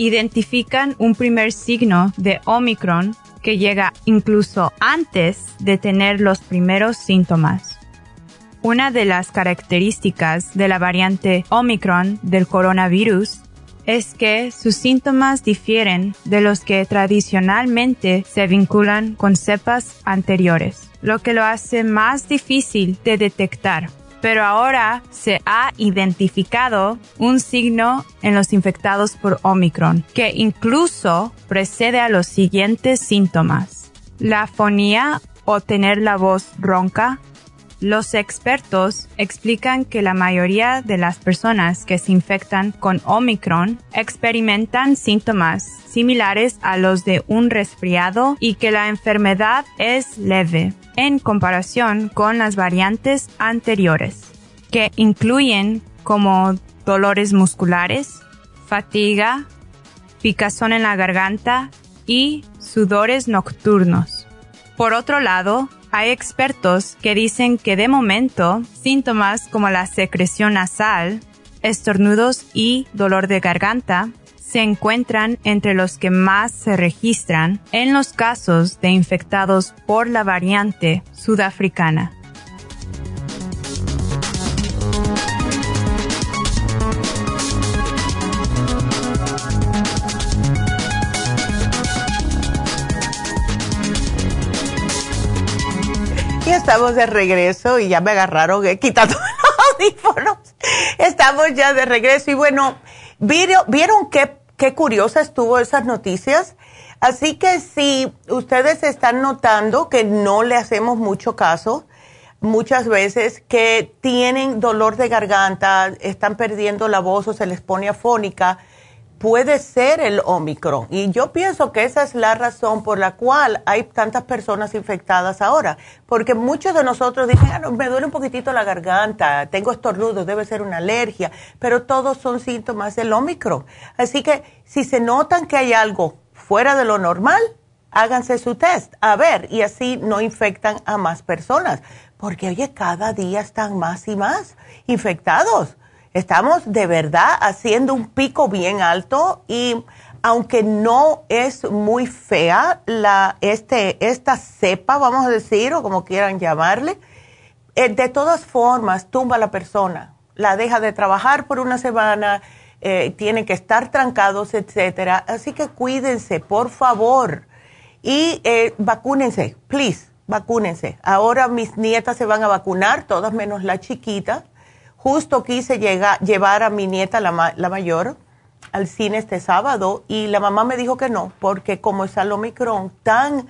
Identifican un primer signo de Omicron que llega incluso antes de tener los primeros síntomas. Una de las características de la variante Omicron del coronavirus es que sus síntomas difieren de los que tradicionalmente se vinculan con cepas anteriores, lo que lo hace más difícil de detectar pero ahora se ha identificado un signo en los infectados por Omicron que incluso precede a los siguientes síntomas. La fonía o tener la voz ronca. Los expertos explican que la mayoría de las personas que se infectan con Omicron experimentan síntomas similares a los de un resfriado y que la enfermedad es leve en comparación con las variantes anteriores, que incluyen como dolores musculares, fatiga, picazón en la garganta y sudores nocturnos. Por otro lado, hay expertos que dicen que de momento síntomas como la secreción nasal, estornudos y dolor de garganta se encuentran entre los que más se registran en los casos de infectados por la variante sudafricana. Y estamos de regreso y ya me agarraron eh, quitando los audífonos. Estamos ya de regreso y bueno, ¿vieron, ¿vieron qué qué curiosa estuvo esas noticias. Así que si ustedes están notando que no le hacemos mucho caso, muchas veces que tienen dolor de garganta, están perdiendo la voz o se les pone afónica, puede ser el Omicron. Y yo pienso que esa es la razón por la cual hay tantas personas infectadas ahora. Porque muchos de nosotros dicen, ah, me duele un poquitito la garganta, tengo estornudos, debe ser una alergia, pero todos son síntomas del Omicron. Así que si se notan que hay algo fuera de lo normal, háganse su test, a ver, y así no infectan a más personas. Porque, oye, cada día están más y más infectados. Estamos de verdad haciendo un pico bien alto y aunque no es muy fea la, este, esta cepa, vamos a decir, o como quieran llamarle, eh, de todas formas tumba a la persona, la deja de trabajar por una semana, eh, tienen que estar trancados, etcétera. Así que cuídense, por favor, y eh, vacúnense, please, vacúnense. Ahora mis nietas se van a vacunar, todas menos la chiquita Justo quise llevar a mi nieta, la, la, mayor, al cine este sábado y la mamá me dijo que no, porque como está el Omicron tan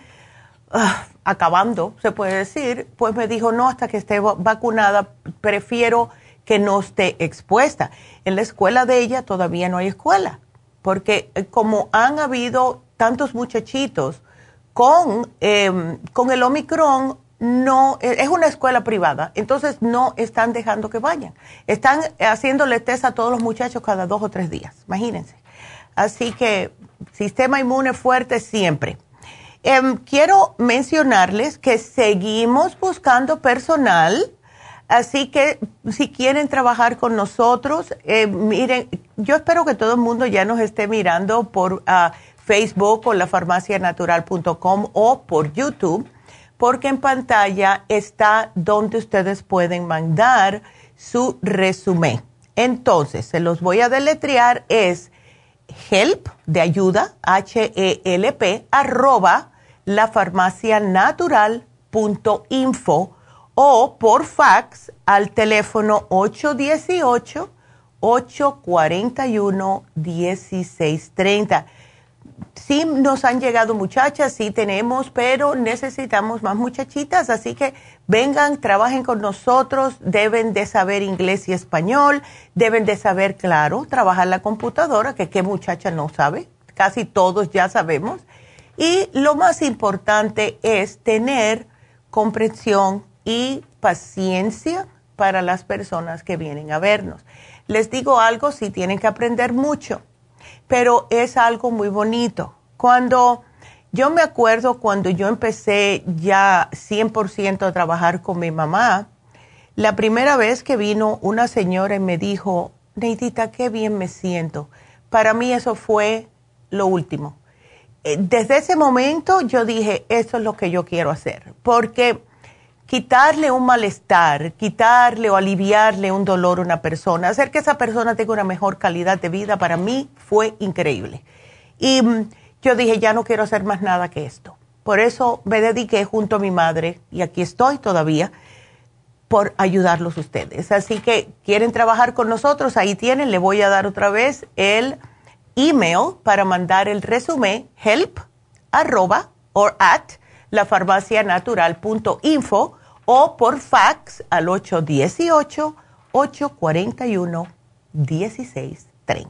ah, acabando, se puede decir, pues me dijo no, hasta que esté vacunada, prefiero que no esté expuesta. En la escuela de ella todavía no hay escuela, porque eh, como han habido tantos muchachitos con, eh, con el Omicron, no, e, es una escuela privada, entonces no están dejando que vayan. Están haciéndole test a todos los muchachos cada dos o tres días, imagínense. Así que sistema inmune fuerte siempre. Em, quiero mencionarles que seguimos buscando personal, así que si quieren trabajar con nosotros, eh, miren, yo espero que todo el mundo ya nos esté mirando por ah, Facebook o lafarmacianatural.com o por YouTube porque en pantalla está donde ustedes pueden mandar su resumen. Entonces, se los voy a deletrear, es help de ayuda, H-E-L-P, arroba lafarmacianatural.info o por fax al teléfono 818-841-1630 sí nos han llegado muchachas, sí tenemos, pero necesitamos más muchachitas, así que vengan, trabajen con nosotros, deben de saber inglés y español, deben de saber, claro, trabajar la computadora, que qué muchacha no sabe, casi todos ya sabemos. Y lo más importante es tener comprensión y paciencia para las personas que vienen a vernos. Les digo algo, si tienen que aprender mucho pero es algo muy bonito. Cuando yo me acuerdo cuando yo empecé ya 100% a trabajar con mi mamá, la primera vez que vino una señora y me dijo, Neidita, qué bien me siento. Para mí eso fue lo último. Eh, desde ese momento yo dije, eso es lo que yo quiero hacer, porque quitarle un malestar, quitarle o aliviarle un dolor a una persona, hacer que esa persona tenga una mejor calidad de vida, para mí fue increíble. Y mm, yo dije, ya no quiero hacer más nada que esto. Por eso me dediqué junto a mi madre, y aquí estoy todavía, por ayudarlos ustedes. Así que quieren trabajar con nosotros, ahí tienen, le voy a dar otra vez el email para mandar el resumen, help arroba or at lafarmacianatural.info o por fax al 818-841-1630.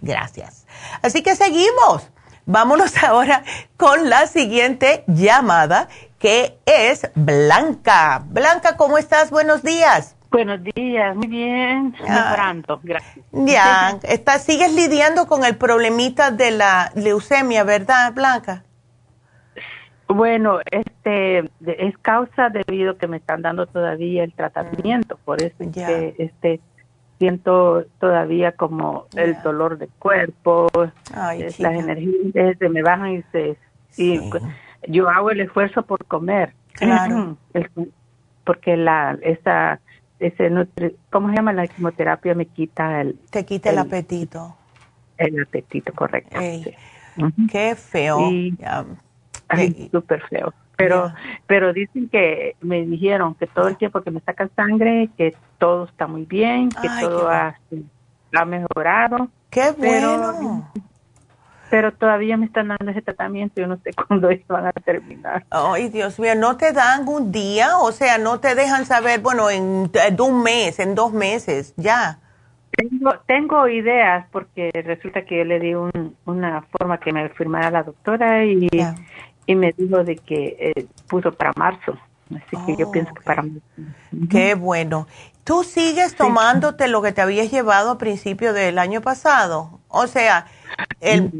Gracias. Así que seguimos. Vámonos ahora con la siguiente llamada que es Blanca. Blanca, ¿cómo estás? Buenos días. Buenos días, muy bien, mejorando, gracias. Ya, estás, sigues lidiando con el problemita de la leucemia, ¿verdad, Blanca? Bueno, este es causa debido a que me están dando todavía el tratamiento, por eso que este siento todavía como el dolor de cuerpo, las energías se me bajan y se yo hago el esfuerzo por comer, claro. porque la esa ese ¿cómo se llama la quimioterapia? Me quita el te quita el, apetito, el apetito, correcto. Qué feo súper feo. Pero, pero dicen que me dijeron que todo el tiempo que me sacan sangre, que todo está muy bien, que todo ha, mejorado. ¡Qué bueno! Pero, todavía me están dando ese tratamiento y yo no sé cuándo van a terminar. Ay, Dios mío, ¿no te dan un día? O sea, ¿no te dejan saber, bueno, en, en un mes, en dos meses, ya? tengo, tengo ideas porque resulta que yo le di un, una forma que me firmara la doctora y, y me dijo de que eh, puso para marzo. Así que yo pienso que para marzo. Qué bueno. ¿Tú sigues tomándote lo que te habías llevado a principio del año pasado? O sea, el...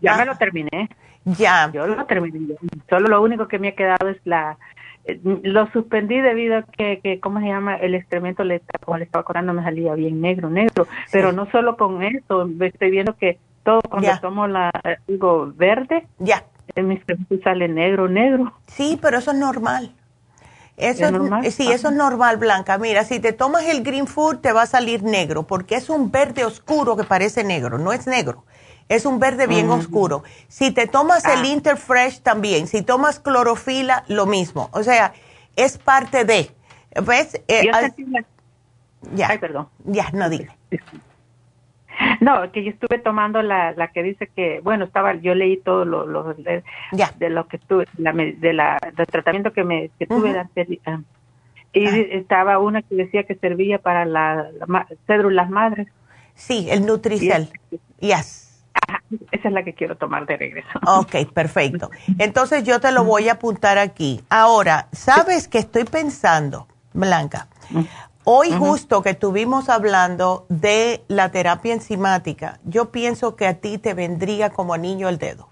ya me lo terminé. Ya. Yo lo terminé. Solo lo único que me ha quedado es la eh, lo suspendí debido a que, que, ¿cómo se llama? El excremento, le, como le estaba corriendo, me salía bien negro, negro. Pero no solo con eso, estoy viendo que todo cuando tomo la, algo verde, ya. Mi excremento sale negro, negro. Sí, pero eso es normal. Eso ¿Es normal? sí, eso es normal, Blanca. Mira, si te tomas el Green Food te va a salir negro, porque es un verde oscuro que parece negro, no es negro. Es un verde bien oscuro. Si te tomas el ah. Interfresh también, si tomas clorofila, lo mismo. O sea, es parte de. ¿Ves? Eh, ya. Ay, perdón. Ya, no dime. No, que yo estuve tomando la, la que dice que, bueno, estaba, yo leí todo lo, lo de, lo que tuve, la, de la, del tratamiento que me que tuve ah, y ah. estaba una que decía que servía para las la, cédulas madres. Sí, el Nutricel. Yes esa es la que quiero tomar de regreso. Ok, perfecto. Entonces yo te lo voy a apuntar aquí. Ahora, ¿sabes que estoy pensando, Blanca? Hoy justo que estuvimos hablando de la terapia enzimática, yo pienso que a ti te vendría como niño el dedo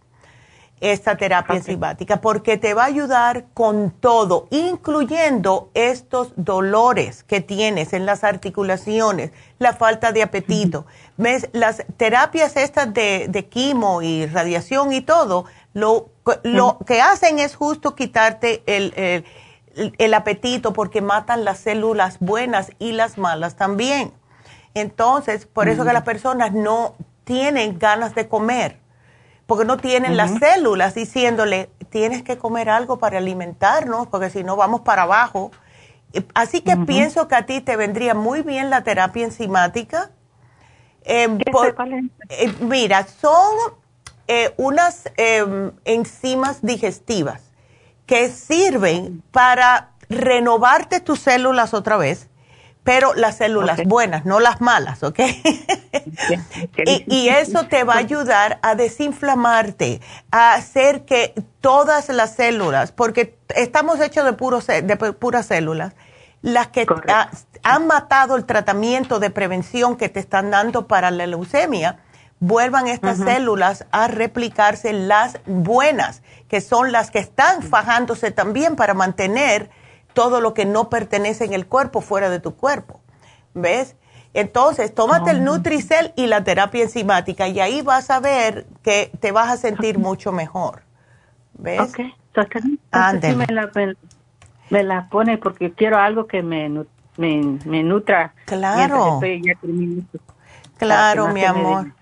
esta terapia enzimática porque te va a ayudar con todo, incluyendo estos dolores que tienes en las articulaciones, la falta de apetito. ¿Ves? Las terapias estas de, de quimo y radiación y todo, lo, lo que hacen es justo quitarte el, el, apetito porque matan las células buenas y las malas también. Entonces, por eso que las personas no tienen ganas de comer porque no tienen las células diciéndole, tienes que comer algo para alimentarnos, porque si no vamos para abajo. Así que pienso que a ti te vendría muy bien la terapia enzimática. Em, eh, mira, son eh, unas em, enzimas digestivas que sirven para renovarte tus células otra vez pero las células buenas, no las malas, ¿ok? y, eso te va a ayudar a desinflamarte, a hacer que todas las células, porque estamos hechos de, puro, de puras células, las que han matado el tratamiento de prevención que te están dando para la leucemia, vuelvan estas células a replicarse las buenas, que son las que están fajándose también para mantener todo lo que no pertenece en el cuerpo fuera de tu cuerpo. ¿Ves? Entonces, tómate el oh. Nutricel y la terapia enzimática y ahí vas a ver que te vas a sentir mucho mejor. ¿Ves? Ok, me, la, me, la, pone porque quiero algo que me, me, nutra. Claro. Claro, mi amor.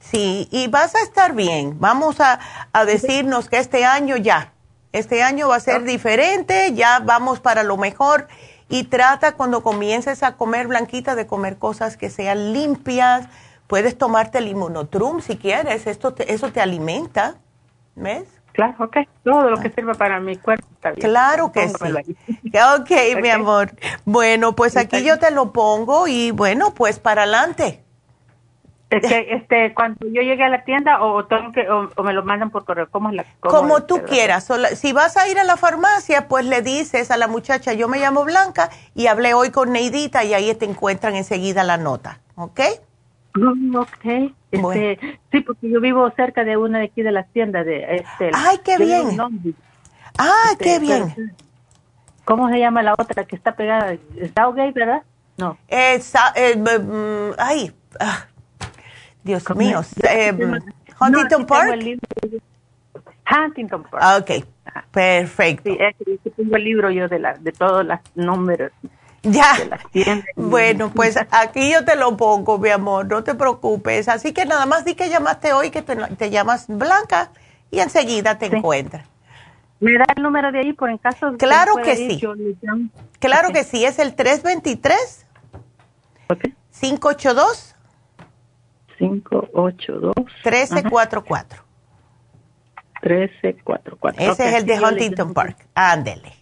Sí, y vas a estar bien. Vamos a, a decirnos que este año ya, este año va a ser diferente, ya vamos para lo mejor y trata cuando comiences a comer blanquita de comer cosas que sean limpias. Puedes tomarte el inmunotrum si quieres, esto eso te alimenta, ¿ves? Claro, ok. Todo lo que sirva para mi cuerpo está bien. Claro que sí. ok, mi amor. Bueno, pues aquí yo te lo pongo y bueno, pues para adelante. Este, este, cuando yo llegue a la tienda o, tengo que, o, me lo mandan por correo, ¿cómo es la Como tú quieras. Si vas a ir a la farmacia, pues le dices a la muchacha, yo me llamo Blanca y hablé hoy con Neidita y ahí te encuentran enseguida la nota, ¿ok? Mm, ok. Este, Sí, porque yo vivo cerca de una de aquí de las tiendas. De, este, ¡Ay, qué bien! ¡Ah, este, qué bien! ¿Cómo se llama la otra que está pegada? Southgate, ¿verdad? No. Eh, eh, mm, ay, ah, Dios mío. Eh, Huntington Park. Huntington Park. Ah, ok, perfecto. Sí, es que tengo el libro yo de, la, de todos los números. Ya. Bueno, pues aquí yo te lo pongo, mi amor, no te preocupes. Así que nada más di que llamaste hoy, que te, llamas Blanca y enseguida te encuentras. ¿Me da el número de ahí por en caso? Claro que, sí. Claro que sí, es el 323 okay. 582 582 1344. 1344. Ese es el de Huntington Park. Ándele.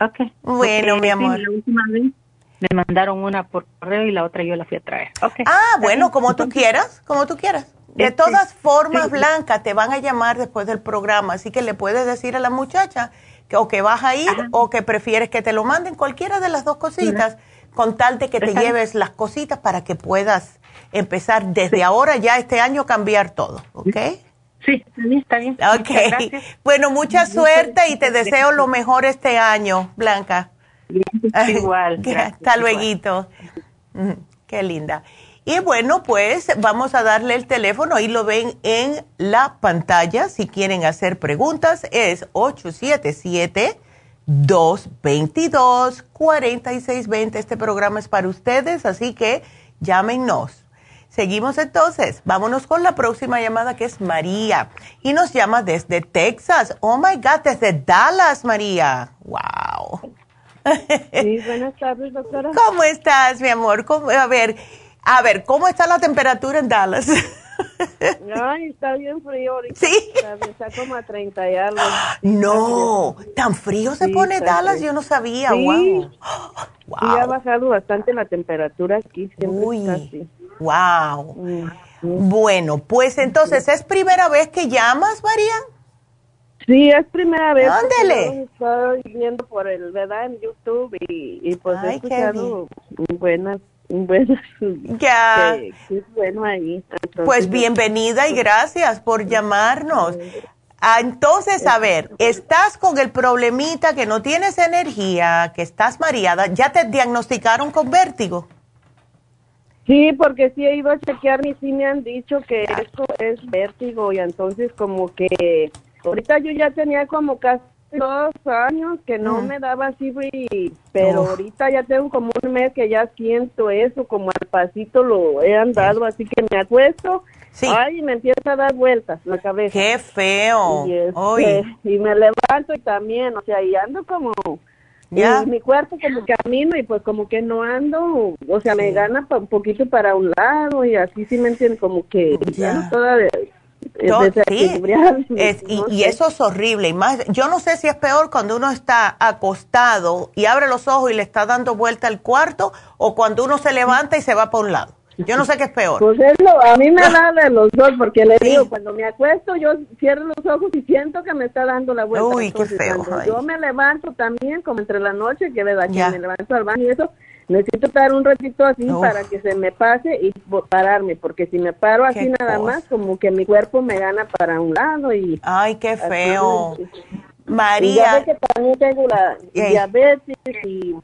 Ok. Bueno, mi amor. La última vez me mandaron una por correo y la otra yo la fui a traer. Ah, bueno, como tú quieras, como tú quieras. De este, todas formas, Blanca, te van a llamar después del programa, así que le puedes decir a la muchacha que o que vas a ir o que prefieres que te lo manden, cualquiera de las dos cositas, con tal de que te lleves las cositas para que puedas empezar desde ahora ya este año cambiar todo, ¿ok? Sí, está bien. Ok. Bueno, mucha suerte y te deseo lo mejor este año, Blanca. Igual. Hasta luego. Qué linda. Y bueno, pues vamos a darle el teléfono, ahí lo ven en la pantalla. Si quieren hacer preguntas, es 877-222-4620. Este programa es para ustedes, así que llámenos. Seguimos entonces. Vámonos con la próxima llamada que es María. Y nos llama desde Texas. Oh my God, desde Dallas, María. Wow. Sí, buenas tardes, doctora. ¿Cómo estás, mi amor? A ver, a ver, ¿cómo está la temperatura en Dallas? Ay, está bien frío ahorita. Sí. Está como a 30 y algo. No, tan frío se pone Dallas, yo no sabía. Sí. Wow. wow. Sí, ha bajado bastante la temperatura aquí. Uy. Wow. Bueno, pues entonces, ¿es primera vez que llamas, María? Sí, es primera vez. Ándele. Estoy viendo por el, ¿verdad? En YouTube y, y pues he escuchado buenas buenas. Ya. bueno ahí. pues bienvenida y gracias por llamarnos. Ah, entonces, a ver, estás con el problemita que no tienes energía, que estás mareada, ¿ya te diagnosticaron con vértigo? Sí, porque sí he ido a chequear y sí me han dicho que esto es vértigo y entonces como que ahorita yo ya tenía como casi dos años que no me daba así, pero ahorita ya tengo como un mes que ya siento eso, como al pasito lo he andado, así que me acuesto, sí. ay, y me empieza a dar vueltas la cabeza. ¡Qué feo! Y, este, y me levanto y también, o sea, y ando como ya. mi cuerpo como camino y pues como que no ando, o sea, me gana un poquito para un lado y así sí me entiende como que ya. toda sí, y, eso es horrible. Y más, yo no sé si es peor cuando uno está acostado y abre los ojos y le está dando vuelta al cuarto o cuando uno se levanta y se va por un lado. Yo no sé qué es peor. Pues eso, a mí me da de los dos, porque le digo, cuando me acuesto, yo cierro los ojos y siento que me está dando la vuelta. Uy, qué feo. Yo me levanto también, como entre la noche, que de que me levanto al baño y eso, necesito estar un ratito así para que se me pase y pararme, porque si me paro así nada más, como que mi cuerpo me gana para un lado y... Ay, qué feo. María... Y que también tengo la diabetes y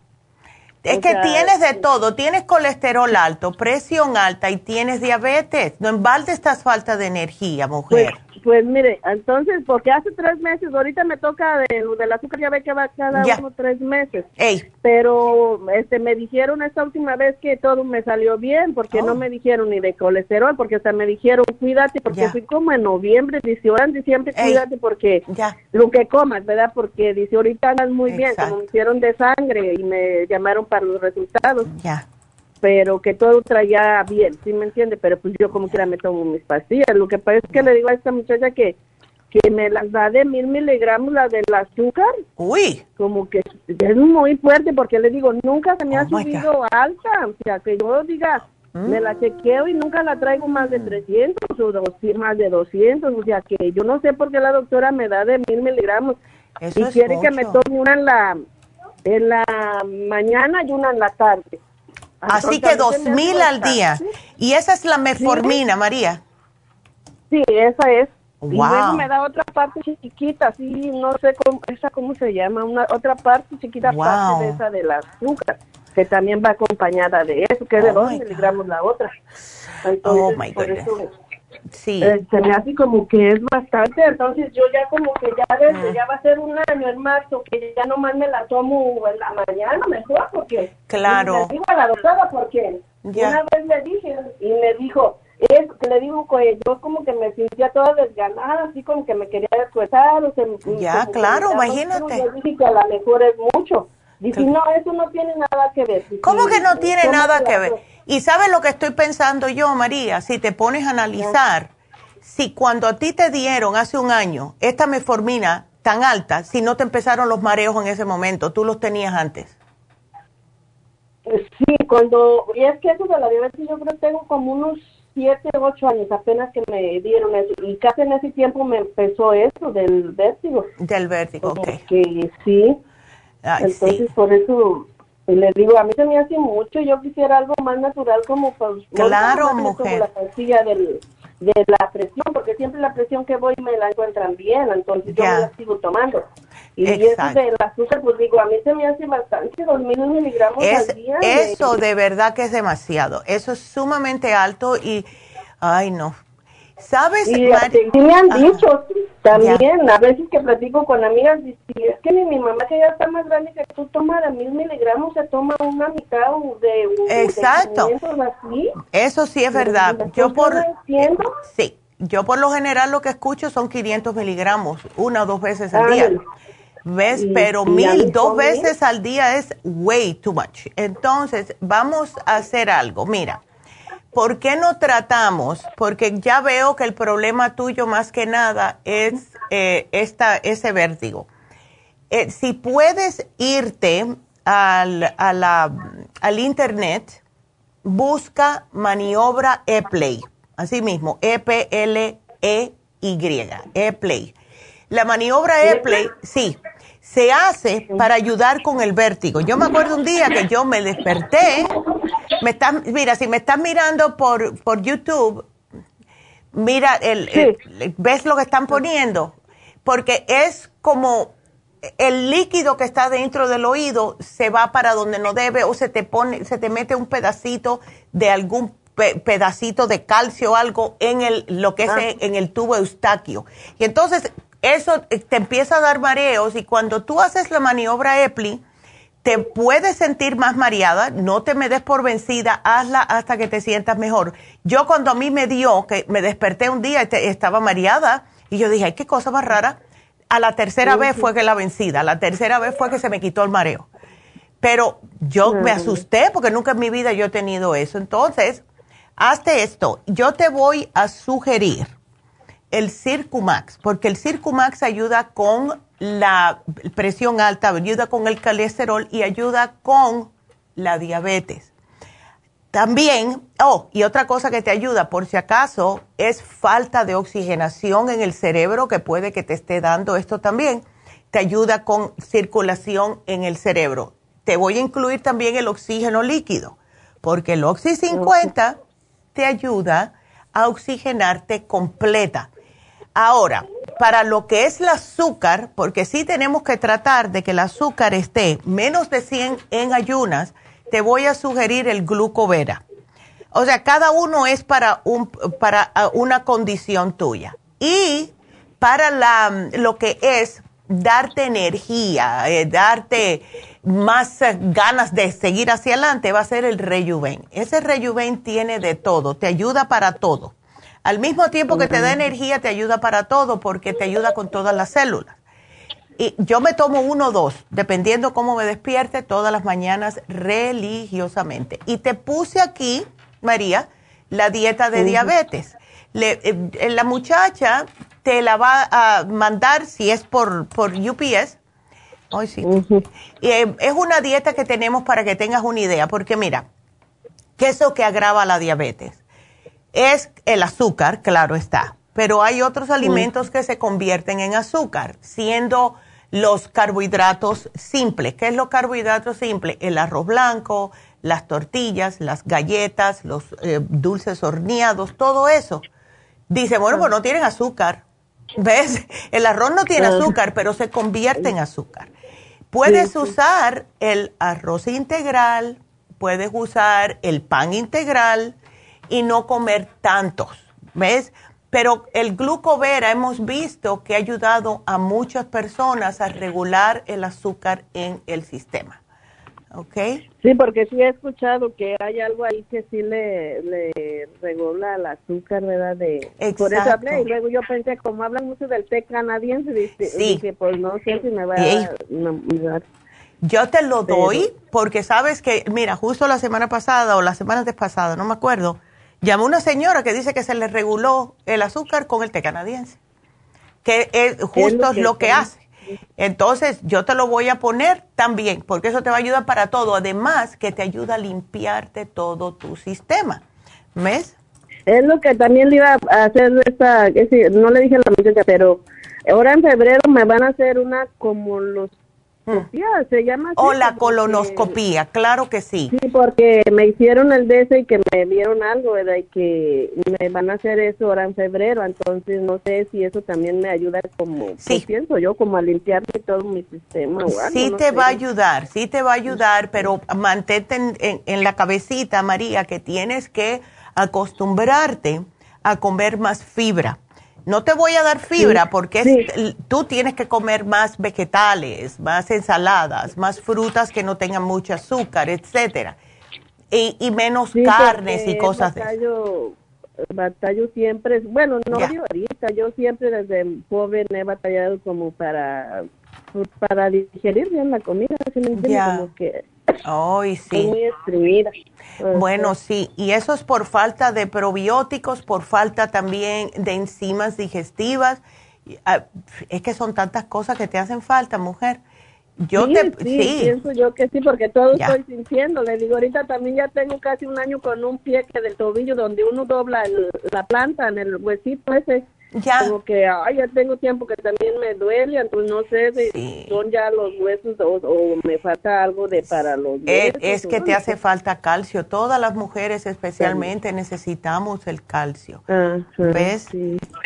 es que tienes de todo, tienes colesterol alto, presión alta y tienes diabetes. No en balde estás falta de energía, mujer. Pues, pues mire, entonces, porque hace tres meses, ahorita me toca de, del azúcar, ya ve que va cada uno tres meses. Ey. Pero este, me dijeron esta última vez que todo me salió bien, porque no oh. me dijeron ni de colesterol, porque hasta me dijeron cuídate, porque fui como en noviembre, dice ahora en diciembre cuídate, porque lo que comas, ¿verdad? Porque dice ahorita andas muy bien, como me hicieron de sangre y me llamaron para los resultados. Ya. Pero que todo traía bien, ¿sí me entiende? Pero pues yo como quiera me tomo mis pastillas. Lo que pasa es que le digo a esta muchacha que que me las da de mil miligramos la del azúcar. Uy. Como que es muy fuerte porque le digo, nunca se me ha oh subido alta. O sea, que yo diga, me la mm. chequeo y nunca la traigo más de 300 o dos, más de 200. O sea, que yo no sé por qué la doctora me da de mil miligramos. Eso y quiere que me tome una en la en la mañana y una en la tarde. Así que dos mil al día. Y esa es la meformina, María. Sí, esa es. Y luego me da otra parte chiquita, así, no sé cómo, esa cómo se llama, una otra parte chiquita, parte de esa de la azúcar, que también va acompañada de eso, que es de oh dos miligramos la otra. oh my por eso Sí. Eh, se me hace como que es bastante, entonces yo ya como que ya desde, ya va a ser un año en marzo que ya nomás me la tomo en la mañana mejor porque claro. le digo a la doctora porque una vez le dije y me dijo es que le digo que yo como que me sentía toda desganada así como que me quería descuesar o ya claro imagínate yo dije que a lo mejor es mucho Dice, no, eso no tiene nada que ver. ¿Cómo que no tiene nada que ver? Y sabes lo que estoy pensando yo, María, si te pones a analizar, si cuando a ti te dieron hace un año esta meformina tan alta, si no te empezaron los mareos en ese momento, tú los tenías antes. Sí, cuando, y es que eso de la diabetes yo creo que tengo como unos siete, ocho años apenas que me dieron eso. Y casi en ese tiempo me empezó eso del vértigo. Del vértigo, ok. Que sí. Entonces, por eso le digo, a mí se me hace mucho. Yo quisiera algo más natural como pues, claro, mujer. Como la pastilla del, de la presión, porque siempre la presión que voy me la encuentran bien, entonces yo me la sigo tomando. Y eso del azúcar, pues digo, a mí se me hace bastante, dos mil miligramos al día. Eso de... verdad que es demasiado. Eso es sumamente alto y, ay no. ¿Sabes? Y me han dicho también, a veces que platico con amigas, y es que mi, mamá que ya está más grande que tú toma de mil miligramos, se toma una mitad de... Exacto. Eso sí es verdad. Yo por... Sí. Yo por lo general lo que escucho son 500 miligramos, una o dos veces al día. ¿Ves? Pero mil, dos veces al día es way too much. Entonces, vamos a hacer algo. Mira, ¿por qué no tratamos? Porque ya veo que el problema tuyo más que nada es eh, esta, ese vértigo. Eh, si puedes irte al, a la, al internet, busca maniobra E-Play. Así mismo, E-P-L-E-Y, E-Play. La maniobra E-Play, sí, se hace para ayudar con el vértigo. Yo me acuerdo un día que yo me desperté, me estás, mira, si me estás mirando por, por YouTube, mira, el, ¿ves lo que están poniendo? Porque es como el líquido que está dentro del oído se va para donde no debe o se te pone, se te mete un pedacito de algún pedacito de calcio o algo en el, lo que es ah. en el tubo eustaquio. Y entonces eso eh, te empieza a dar mareos y cuando tú haces la maniobra EPLI, te puedes sentir más mareada, no te me des por vencida, hazla hasta que te sientas mejor. Yo cuando a mí me dio, que me desperté un día y estaba mareada, y yo dije, ay, qué cosa más rara. A la tercera vez fue que la vencida, a la tercera vez fue que se me quitó el mareo. Pero yo me asusté porque nunca en mi vida yo he tenido eso. Entonces, hazte esto, yo te voy a sugerir el Circumax, porque el Circumax ayuda con la presión alta, ayuda con el colesterol y ayuda con la diabetes. También, oh, y otra cosa que te ayuda, por si acaso, es falta de oxigenación en el cerebro, que puede que te esté dando esto también. Te ayuda con circulación en el cerebro. Te voy a incluir también el oxígeno líquido, porque el Oxy 50 te ayuda a oxigenarte completa. Ahora, para lo que es el azúcar, porque sí tenemos que tratar de que el azúcar esté menos de 100 en ayunas, te voy a sugerir el glucovera. O sea, cada uno es para, un, para ah, una condición tuya. Y para la, lo que es darte energía, eh, darte más ganas de seguir hacia adelante, va a ser el Rejuven. Ese Rejuven tiene de todo, te ayuda para todo. Al mismo tiempo que te da energía, te ayuda para todo porque te ayuda con todas las células. Y yo me tomo uno o dos, dependiendo cómo me despierte, todas las mañanas religiosamente. Y te puse aquí, María, la dieta de diabetes. Eh, la muchacha te la va a mandar si es por, por UPS. Ay, sí. Eh, es una dieta que tenemos para que tengas una idea, porque mira, ¿qué es lo que agrava la diabetes? Es el azúcar, claro está, pero hay otros alimentos que se convierten en azúcar, siendo los carbohidratos simples. ¿Qué es los carbohidratos simples? El arroz blanco, las tortillas, las galletas, los eh, dulces horneados, todo eso. Dice, bueno, pues no tienen azúcar. ¿Ves? El arroz no tiene azúcar, pero se convierte en azúcar. Puedes usar el arroz integral, puedes usar el pan integral, y no comer tantos, ¿ves? Pero el glucovera hemos visto que ha ayudado a muchas personas a regular el azúcar en el sistema. ¿Ok? Sí, porque sí he escuchado que hay algo ahí que sí le, regula el azúcar, ¿verdad? De, Por eso hablé y luego yo pensé, como hablan mucho del té canadiense, dije, pues no sé si me va a... Yo te lo doy porque sabes que, mira, justo la semana pasada o la semana pasada, no me acuerdo, Llamó una señora que dice que se le reguló el azúcar con el té canadiense, que es justo lo, que, hace. Entonces, yo te lo voy a poner también, porque eso te va a ayudar para todo. Además, que te ayuda a limpiarte todo tu sistema. ¿Ves? Es lo que también le iba a hacer esta, no le dije a la muchacha, pero ahora en febrero me van a hacer una como los se llama O la colonoscopía, claro que sí. Sí, porque me hicieron el DS y que me dieron algo, ¿verdad? Y que me van a hacer eso ahora en febrero, entonces no sé si eso también me ayuda como, pues, sí. pienso yo, como a limpiarme todo mi sistema o algo, Sí te va a ayudar, sí te va a ayudar, pero mantente en la cabecita, María, que tienes que acostumbrarte a comer más fibra no te voy a dar fibra porque tú tienes que comer más vegetales, más ensaladas, más frutas que no tengan mucho azúcar, etcétera. Y, menos carnes y cosas de eso. Batallo siempre, bueno, no ahorita, yo siempre desde joven he batallado como para para digerir bien la comida, así me como que Ay, sí. Muy Bueno, sí, y eso es por falta de probióticos, por falta también de enzimas digestivas. Ah, es que son tantas cosas que te hacen falta, mujer. Yo sí, te sí, pienso yo que sí, porque todo estoy sintiendo. Le digo, ahorita también ya tengo casi un año con un pie que del tobillo donde uno dobla la planta en el huesito ese ya. Como que, ay, ya tengo tiempo que también me duele, entonces no sé si son ya los huesos o, me falta algo de para los huesos. Es, que te hace falta calcio. Todas las mujeres especialmente necesitamos el calcio. ¿Ves?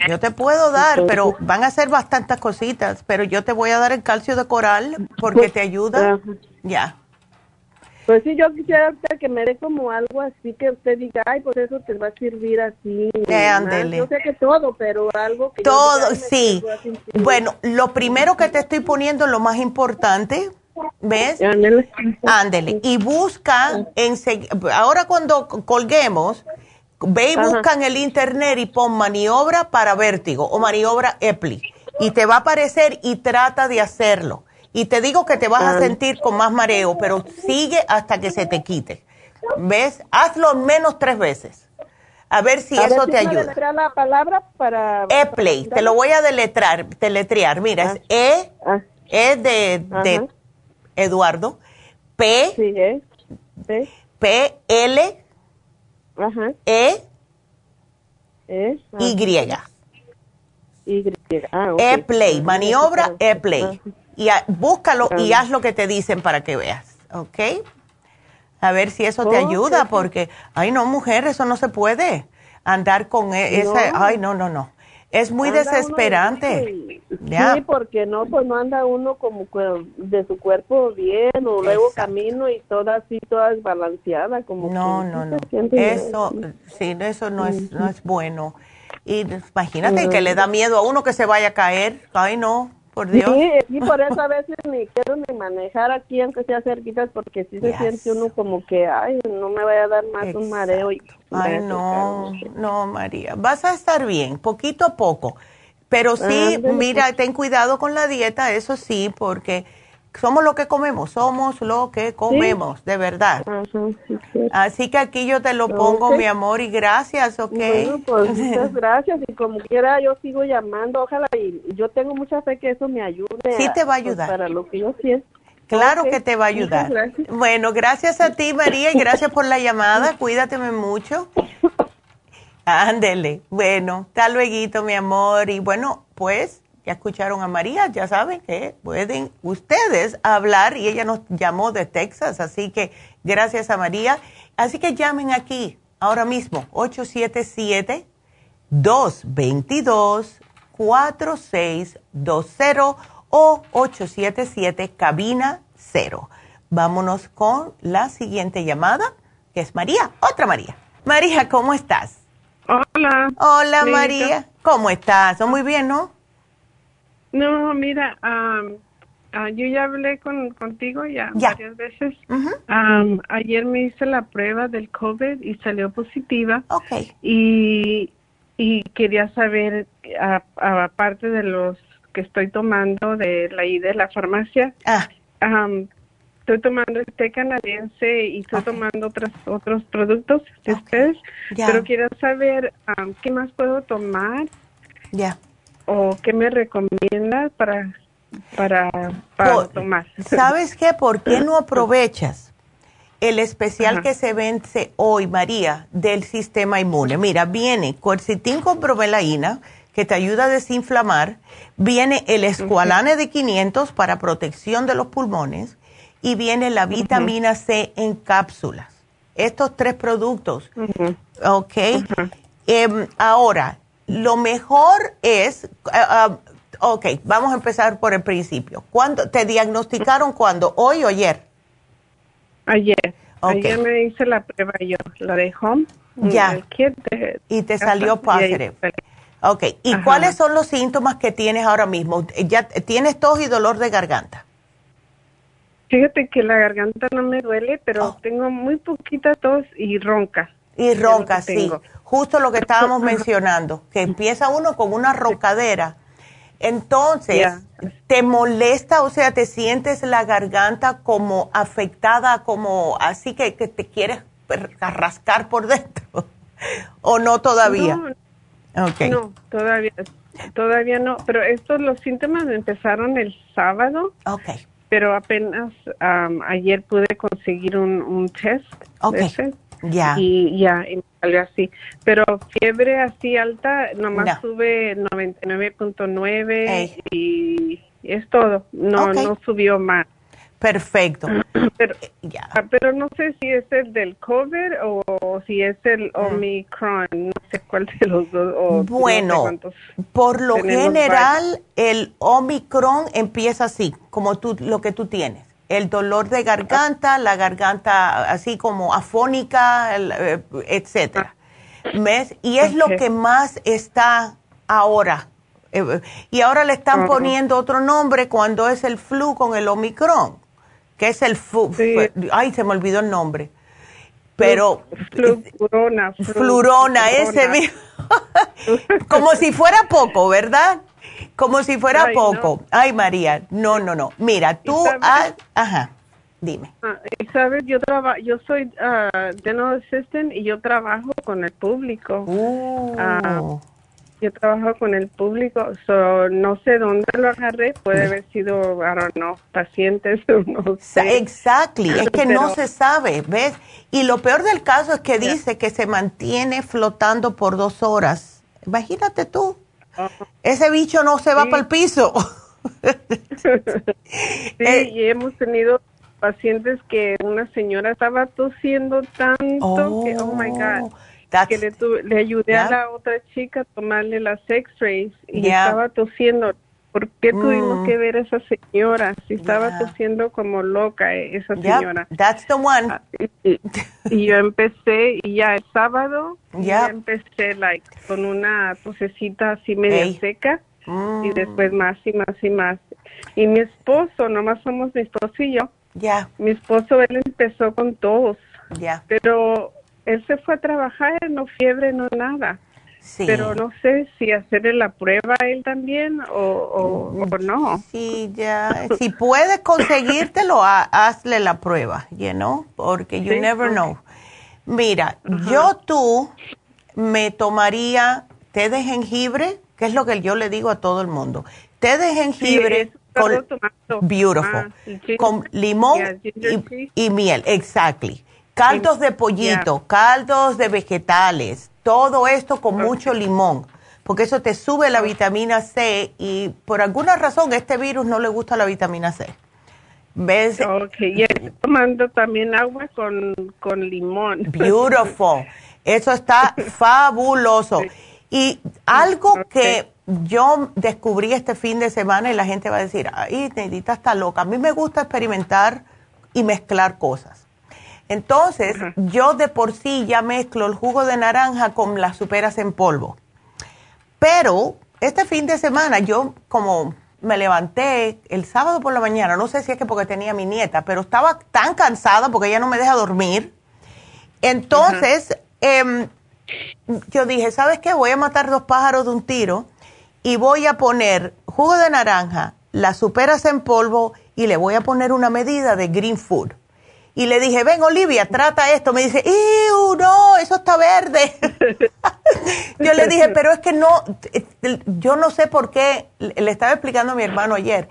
Yo te puedo dar, pero van a ser bastantes cositas, pero yo te voy a dar el calcio de coral porque pues, te ayuda. Ya. Pues sí, yo quisiera que me dé como algo así que usted diga, ay, pues eso te va a servir así. Eh, yo sé que todo, pero algo que... Todo, sí. Bueno, lo primero que te estoy poniendo, lo más importante, ¿ves? Ándele. Ándele. Y busca, en, ahora cuando colguemos, ve y busca en el internet y pon maniobra para vértigo o maniobra EPLI. Y te va a aparecer y trata de hacerlo y te digo que te vas a ah. sentir con más mareo, pero sigue hasta que se te quite. ¿Ves? Hazlo menos tres veces. A ver si eso te ayuda. la palabra para... E-Play, te lo voy a deletrar, deletrear. Mira, es E, ah. E de, Eduardo, P, sí, e. P, L, E, e Y. Y. Ah, E-Play, maniobra E-Play y búscalo y haz lo que te dicen para que veas, ¿ok? A ver si eso te ayuda, porque, ay no, mujer, eso no se puede andar con e, ese, ay no, no, no. Es muy desesperante. Sí, porque no, pues no anda uno como de su cuerpo bien, o luego camino y toda así, toda desbalanceada, como No, no, no. Eso, sí, eso no es, no es bueno. Y imagínate que le da miedo a uno que se vaya a caer. Ay, no. Por Dios. Sí, y por eso a veces ni quiero ni manejar aquí, aunque sea cerquitas, porque si se siente uno como que, ay, no me vaya a dar más un mareo. Y ay, no, no, María. Vas a estar bien, poquito a poco. Pero sí, mira, ten cuidado con la dieta, eso sí, porque somos lo que comemos, somos lo que comemos, de verdad. Así que aquí yo te lo pongo, mi amor, y gracias, ¿ok? Bueno, pues muchas gracias, y como quiera yo sigo llamando, ojalá, y yo tengo mucha fe que eso me ayude. Sí, te va a pues, ayudar. para lo que yo siento. Claro que te va a ayudar. Bueno, gracias a ti, María, y gracias por la llamada. Cuídateme mucho. Ándele. Bueno, hasta luego, mi amor. Y bueno, pues ya escucharon a María, ya saben que pueden ustedes hablar y ella nos llamó de Texas, así que gracias a María. Así que llamen aquí ahora mismo, 877-222-4620 o 877 cabina 0. Vámonos con la siguiente llamada, que es María, otra María. María, ¿cómo estás? Hola. Hola María, ¿cómo estás? Muy bien, ¿no? No, mira, yo ya hablé con, contigo ya, varias veces. ayer me hice la prueba del COVID y salió positiva. Okay. Y, y quería saber, aparte de los que estoy tomando de la I de la farmacia, ah. estoy tomando este canadiense y estoy tomando otros otros productos de ustedes, pero quiero saber qué más puedo tomar. Ya o qué me recomiendas para para, para tomar. ¿Sabes qué? ¿Por qué no aprovechas el especial que se vence hoy, María, del sistema inmune? Mira, viene cuercitín con bromelaína, que te ayuda a desinflamar, viene el escualane de 500 para protección de los pulmones y viene la vitamina C en cápsulas. Estos tres productos, ¿ok? Em, ahora, lo mejor es, uh, uh, ok, vamos a empezar por el principio. ¿Cuándo te diagnosticaron cuándo? ¿Hoy o ayer? Ayer. Ayer me hice la prueba yo, la de home. Ya. y te salió positive. Ok, ¿y cuáles son los síntomas que tienes ahora mismo? ¿Ya tienes tos y dolor de garganta? Fíjate que la garganta no me duele, pero oh. tengo muy poquita tos y ronca. Y ronca, sí. Justo lo que estábamos mencionando, que empieza uno con una roncadera. Entonces, ¿te molesta, o sea, te sientes la garganta como afectada, como así que, te quieres rascar por dentro? ¿O no todavía? No, okay. no todavía, todavía no. Pero estos, los síntomas empezaron el sábado. Ok. Pero apenas ayer pude conseguir un, un test. Ok. Ya. Y ya, y me salió así. Pero fiebre así alta, nomás tuve 99.9 y es todo. No, no subió más. Perfecto. Pero, ya. Ah, pero no sé si es el del COVID o si es el mm. Omicron, no sé cuál de los dos. bueno, por lo general el Omicron empieza así, como tú, lo que tú tienes el dolor de garganta, la garganta así como afónica, eh, etcétera. ¿Ves? Y es lo que más está ahora. Eh, y ahora le están poniendo otro nombre cuando es el flu con el Omicron, que es el flu. Ay, se me olvidó el nombre. Pero. Flurona. Flurona, ese mismo. como si fuera poco, ¿verdad? Como si fuera poco. Ay, María, no, no, no. Mira, tú, has, ajá, dime. Ah, Sabes, yo trabajo, yo soy uh, dental assistant y yo trabajo con el público. Uh, yo trabajo con el público, so, no sé dónde lo agarré, puede haber sido, I don't know, pacientes, no sé. Exactly, es que no se sabe, ¿ves? Y lo peor del caso es que dice que se mantiene flotando por dos horas. Imagínate tú. Ese bicho no se va para el piso. sí, eh, y hemos tenido pacientes que una señora estaba tosiendo tanto que, oh my God, que le, le ayudé a la otra chica a tomarle las x-rays y estaba tosiendo. ¿Por qué tuvimos mm. que ver a esa señora? Si estaba tosiendo como loca eh, esa señora. That's the one. Ah, y, yo empecé, y ya el sábado, ya empecé like, con una tosecita así media seca, y mm. después más y más y más. Y mi esposo, nomás somos mi esposo y yo. Ya. Mi esposo, él empezó con tos. Ya. Pero él se fue a trabajar, no fiebre, no nada. Pero no sé si hacerle la prueba a él también o, no. Sí, ya. si puedes conseguírtelo, hazle la prueba, you know, porque you never know. Mira, yo tú me tomaría té de jengibre, que es lo que yo le digo a todo el mundo. Té de jengibre con, beautiful, ah, con limón y, miel, exactly. Caldos de pollito, caldos de vegetales, todo esto con mucho limón, porque eso te sube la vitamina C y por alguna razón este virus no le gusta la vitamina C. ¿Ves? Ok, y tomando también agua con, con limón. Beautiful. Eso está fabuloso. Y algo que yo descubrí este fin de semana y la gente va a decir, ay, Neidita está loca. A mí me gusta experimentar y mezclar cosas. Entonces, yo de por sí ya mezclo el jugo de naranja con las superas en polvo. Pero este fin de semana yo como me levanté el sábado por la mañana, no sé si es que porque tenía mi nieta, pero estaba tan cansada porque ella no me deja dormir. Entonces, em, yo dije, ¿sabes qué? Voy a matar dos pájaros de un tiro y voy a poner jugo de naranja, las superas en polvo y le voy a poner una medida de green food y le dije, ven Olivia, trata esto. Me dice, ¡Ew, no! Eso está verde. yo le dije, pero es que no, yo no sé por qué, le estaba explicando a mi hermano ayer,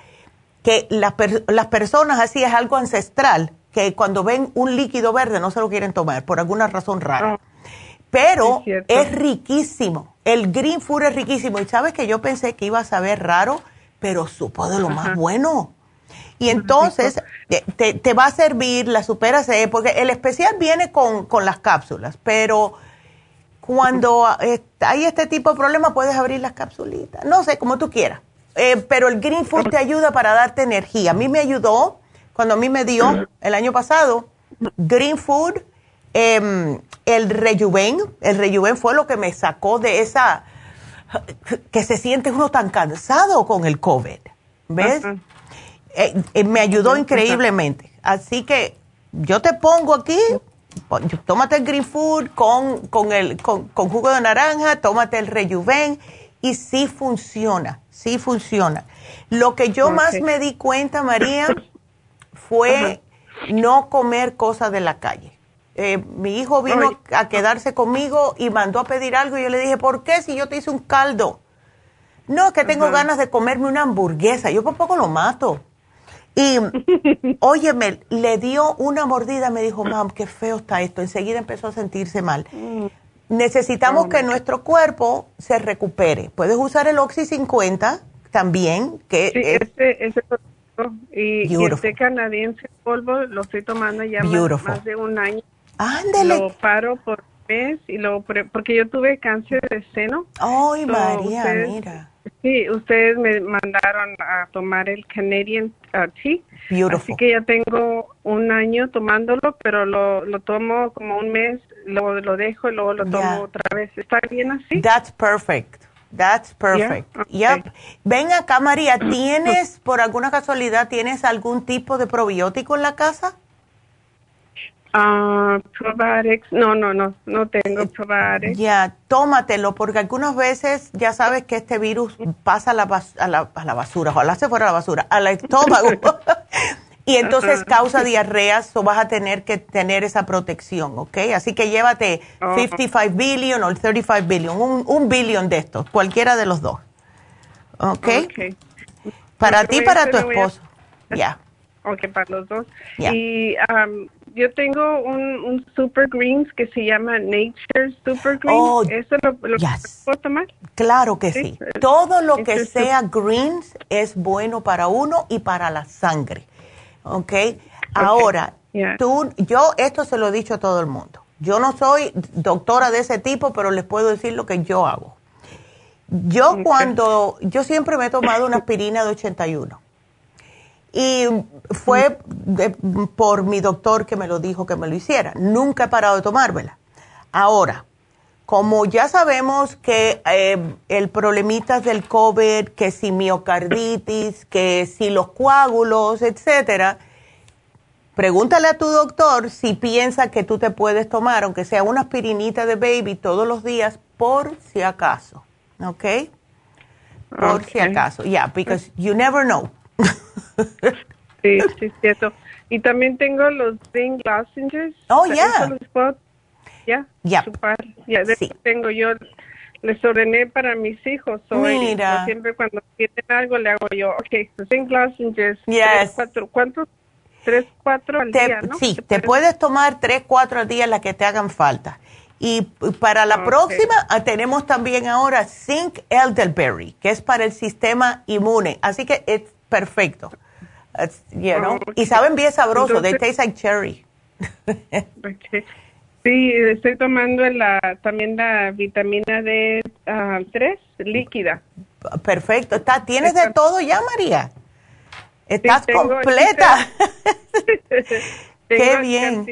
que las, las personas así es algo ancestral, que cuando ven un líquido verde no se lo quieren tomar por alguna razón rara. Ah, Pero es, riquísimo. El green food es riquísimo. Y sabes que yo pensé que iba a saber raro, pero supo de lo más bueno. Y entonces te, te, va a servir la Super C, porque el especial viene con, con las cápsulas, pero cuando hay este tipo de problema puedes abrir las cápsulitas. No sé, como tú quieras. Eh, pero el Green Food te ayuda para darte energía. A mí me ayudó cuando a mí me dio el año pasado Green Food, em, el Rejuven. El Rejuven fue lo que me sacó de esa que se siente uno tan cansado con el COVID. ¿Ves? Eh, eh, me ayudó increíblemente. Así que yo te pongo aquí, tómate el Green Food con, con, el, con, jugo de naranja, tómate el Rejuven y sí funciona, sí funciona. Lo que yo más me di cuenta, María, fue no comer cosas de la calle. Eh, mi hijo vino a quedarse conmigo y mandó a pedir algo y yo le dije, ¿por qué si yo te hice un caldo? No, que tengo ganas de comerme una hamburguesa. Yo por poco lo mato. Y, óyeme, le dio una mordida, me dijo, mam, qué feo está esto. Enseguida empezó a sentirse mal. Mm. Necesitamos que nuestro cuerpo se recupere. Puedes usar el Oxy 50 también, que sí, ese, ese y, y, este canadiense polvo lo estoy tomando ya más, de un año. Ándele. Lo paro por mes y lo porque yo tuve cáncer de seno. Ay, María, mira. Sí, ustedes me mandaron a tomar el Canadian uh, Tea. Beautiful. Así que ya tengo un año tomándolo, pero lo, lo tomo como un mes, luego lo dejo y luego lo tomo otra vez. ¿Está bien así? That's perfect. That's perfect. Yep. Ven acá, María, ¿tienes, por alguna casualidad, tienes algún tipo de probiótico en la casa? Ah, probiotics. No, no, no, no tengo eh, probiotics. Ya, tómatelo, porque algunas veces ya sabes que este virus pasa a la, a la, a la basura, ojalá se fuera a la basura, al estómago. y entonces causa diarreas o vas a tener que tener esa protección, ¿ok? Así que llévate 55 billion o el 35 billion, un, un billion de estos, cualquiera de los dos, ¿ok? Para ti, para tu esposo, ya. Ok, para los dos. Y um, yo tengo un, Super Greens que se llama Nature Super Greens. Oh, ¿Eso lo, puedo tomar? Claro que sí. Todo lo que sea greens es bueno para uno y para la sangre. ¿Ok? okay. Ahora, tú, yo esto se lo he dicho a todo el mundo. Yo no soy doctora de ese tipo, pero les puedo decir lo que yo hago. Yo cuando, yo siempre me he tomado una aspirina de 81 y fue por mi doctor que me lo dijo que me lo hiciera. Nunca he parado de tomármela. Ahora, como ya sabemos que eh, el problemita del COVID, que si miocarditis, que si los coágulos, etcétera, pregúntale a tu doctor si piensa que tú te puedes tomar, aunque sea una aspirinita de baby todos los días, por si acaso. ¿Ok? Por si acaso. Yeah, because you never know. sí, sí, cierto. Y también tengo los zinc lozenges. Oh, ya. Ya. Ya. Tengo yo les ordené para mis hijos. Mira. siempre cuando tienen algo le hago yo, ok, zinc lozenges. Yes. cuatro, ¿Cuántos? Tres, cuatro al día, ¿no? Sí, te puedes tomar tres, cuatro al día las que te hagan falta. Y para la próxima ah, tenemos también ahora Zinc Elderberry, que es para el sistema inmune. Así que es perfecto. You know? Y saben bien sabroso, they taste like cherry. Sí, estoy tomando la, también la vitamina D3 uh, líquida. Perfecto. Está, ¿Tienes de todo ya, María? Estás completa. Qué bien.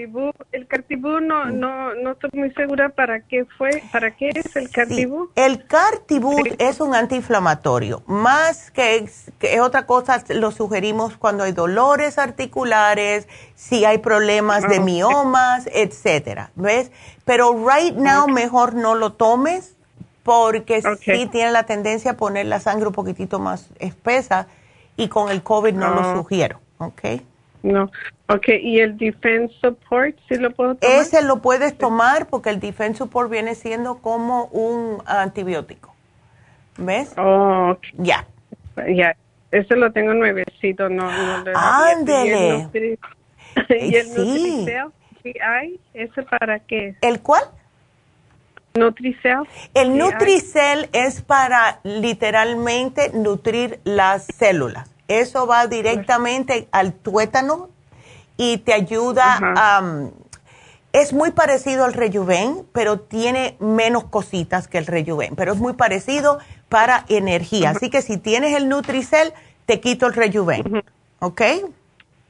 El cartibú, no, no, no estoy muy segura para qué fue, para qué es el cartibú. el cartibú es un antiinflamatorio. Más que, que, otra cosa, lo sugerimos cuando hay dolores articulares, si hay problemas de ah, miomas, etcétera. ¿Ves? Pero right now mejor no lo tomes porque sí tiene la tendencia a poner la sangre un poquitito más espesa y con el COVID no lo sugiero. ¿Ok? No. Ok, ¿y el Defense Support sí lo puedo tomar? Ese lo puedes tomar porque el Defense Support viene siendo como un antibiótico. ¿Ves? Oh, Ya. Ya. Ese lo tengo nuevecito, no, no Ándele. ¿Y el sí. hay? ¿Ese para qué? ¿El cuál? Nutricel. El Nutricel es para literalmente nutrir las células. Eso va directamente al tuétano y te ayuda a... es muy parecido al rejuven, pero tiene menos cositas que el rejuven, pero es muy parecido para energía. Así que si tienes el Nutricel, te quito el rejuven. ¿Ok?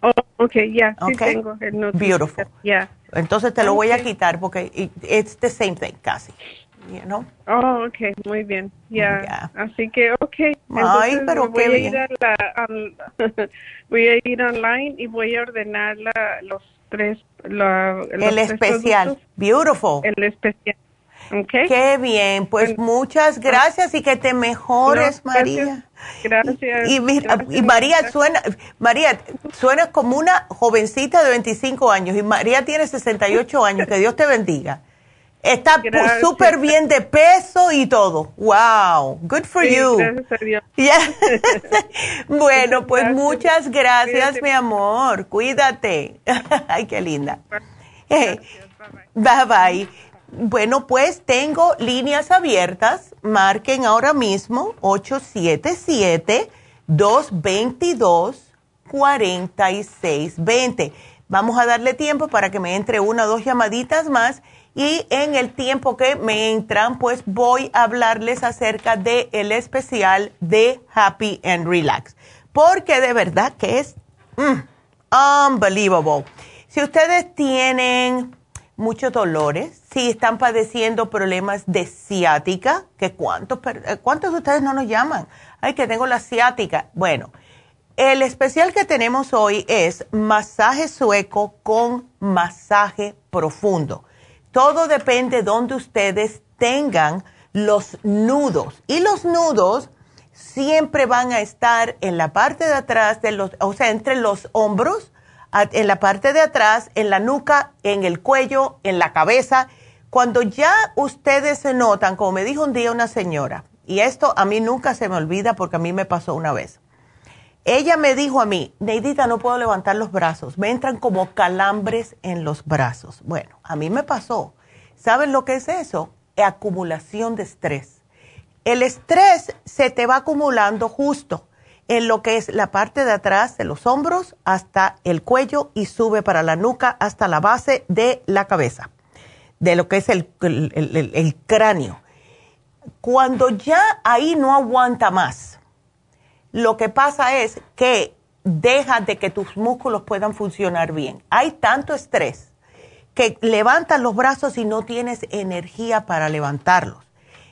Oh, ok, ya, sí tengo el Nutricel. Beautiful. Yeah. Entonces te lo voy a quitar porque it's the same thing casi. You know? Oh, ok, muy bien. Ya. Así que, ok. Ay, pero voy qué a Ir a la, voy a ir online y voy a ordenar la, los tres. La, el especial. Beautiful. El especial. Okay. Qué bien, pues muchas gracias y que te mejores, María. Gracias. Y, y, María suena, María, suena como una jovencita de 25 años y María tiene 68 años. Que Dios te bendiga. Está súper bien de peso y todo. Wow, good for you. bueno, pues muchas gracias, mi amor. Cuídate. Ay, qué linda. bye bye. Bueno, pues tengo líneas abiertas. Marquen ahora mismo 877-222-4620. Vamos a darle tiempo para que me entre una o dos llamaditas más y en el tiempo que me entran, pues voy a hablarles acerca del el especial de Happy and Relax. Porque de verdad que es mm, unbelievable. Si ustedes tienen muchos dolores, si están padeciendo problemas de ciática, que cuántos, eh, cuántos de ustedes no nos llaman, ay, que tengo la ciática. Bueno, el especial que tenemos hoy es masaje sueco con masaje profundo. Todo depende de donde ustedes tengan los nudos. Y los nudos siempre van a estar en la parte de atrás de los, o sea, entre los hombros, en la parte de atrás, en la nuca, en el cuello, en la cabeza. Cuando ya ustedes se notan, como me dijo un día una señora, y esto a mí nunca se me olvida porque a mí me pasó una vez. Ella me dijo a mí, Neidita, no puedo levantar los brazos, me entran como calambres en los brazos. Bueno, a mí me pasó. ¿Saben lo que es eso? Acumulación de estrés. El estrés se te va acumulando justo en lo que es la parte de atrás de los hombros hasta el cuello y sube para la nuca hasta la base de la cabeza, de lo que es el, el cráneo. Cuando ya ahí no aguanta más, lo que pasa es que deja de que tus músculos puedan funcionar bien. Hay tanto estrés que levantas los brazos y no tienes energía para levantarlos.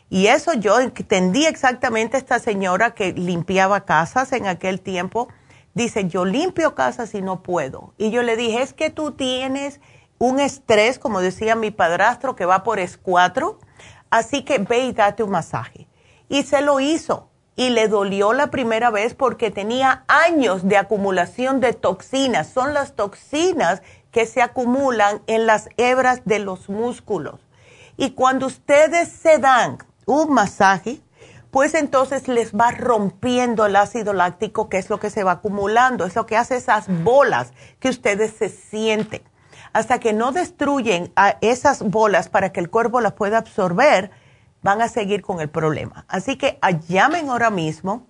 Y eso yo entendí exactamente esta señora que limpiaba casas en aquel tiempo. Dice, yo limpio casas y no puedo. Y yo le dije, es que tú tienes un estrés, como decía mi padrastro, que va por escuatro. Así que ve y date un masaje. Y se lo hizo y le dolió la primera vez porque tenía años de acumulación de toxinas. Son las toxinas que se acumulan en las hebras de los músculos. Y cuando ustedes se dan un masaje, pues entonces les va rompiendo el ácido láctico, que es lo que se va acumulando, es lo que hace esas bolas que ustedes se sienten. Hasta que no destruyen a esas bolas para que el cuerpo las pueda absorber, van a seguir con el problema. Así que llamen ahora mismo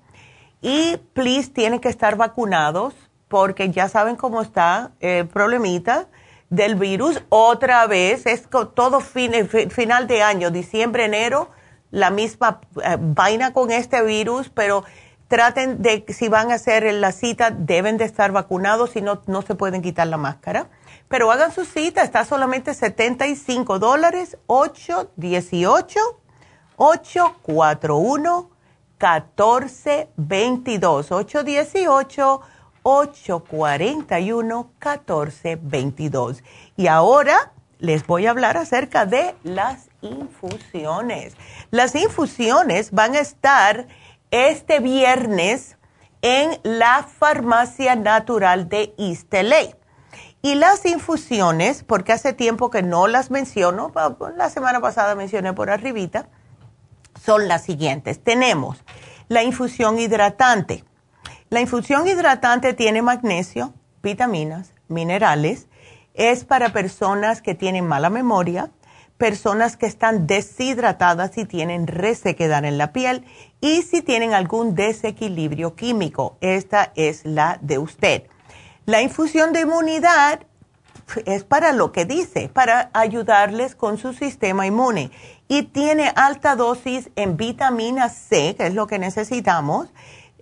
y please tienen que estar vacunados porque ya saben cómo está el problemita del virus. Otra vez, es todo final de año, diciembre, enero, la misma eh, vaina con este virus, pero traten de, si van a hacer la cita, deben de estar vacunados, si no, no se pueden quitar la máscara. Pero hagan su cita, está solamente 75 dólares, 8, 18 841-1422. 818-841-1422. Y ahora les voy a hablar acerca de las infusiones. Las infusiones van a estar este viernes en la Farmacia Natural de East y las infusiones, porque hace tiempo que no las menciono, la semana pasada mencioné por arribita, son las siguientes. Tenemos la infusión hidratante. La infusión hidratante tiene magnesio, vitaminas, minerales. Es para personas que tienen mala memoria, personas que están deshidratadas y tienen resequedad en la piel y si tienen algún desequilibrio químico. Esta es la de usted. La infusión de inmunidad es para lo que dice, para ayudarles con su sistema inmune. Y tiene alta dosis en vitamina C, que es lo que necesitamos,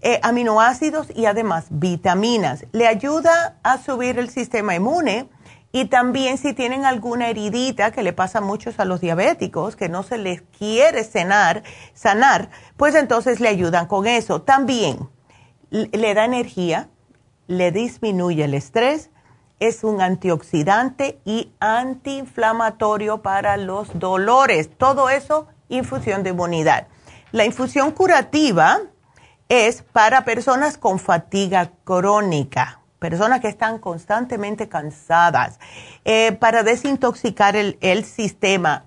eh, aminoácidos y además vitaminas. Le ayuda a subir el sistema inmune y también si tienen alguna heridita, que le pasa a muchos a los diabéticos, que no se les quiere sanar, sanar, pues entonces le ayudan con eso. También le da energía, le disminuye el estrés, es un antioxidante y antiinflamatorio para los dolores. Todo eso, infusión de inmunidad. La infusión curativa es para personas con fatiga crónica personas que están constantemente cansadas, eh, para desintoxicar el, el, sistema.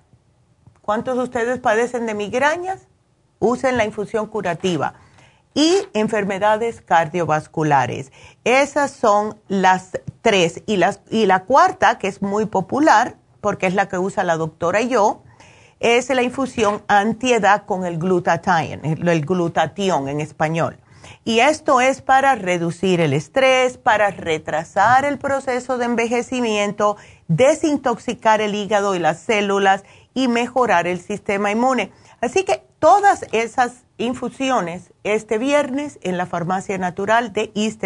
¿Cuántos de ustedes padecen de migrañas? Usen la infusión curativa. Y enfermedades cardiovasculares. Esas son las tres. Y, las, y la cuarta, que es muy popular, porque es la que usa la doctora y yo, es la infusión antiedad con el glutatión, el glutatión en español. Y esto es para reducir el estrés, para retrasar el proceso de envejecimiento, desintoxicar el hígado y las células y mejorar el sistema inmune. Así que todas esas infusiones este viernes en la farmacia natural de East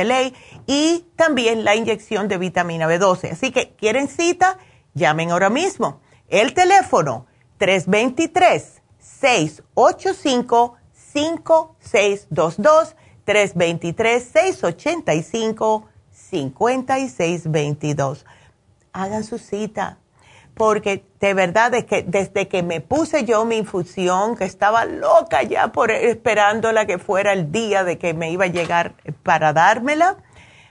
y también la inyección de vitamina B12. Así que quieren cita, llamen ahora mismo. El teléfono 323 685 5622 323-685-5622. Hagan su cita, porque de verdad es que desde que me puse yo mi infusión, que estaba loca ya por esperándola que fuera el día de que me iba a llegar para dármela,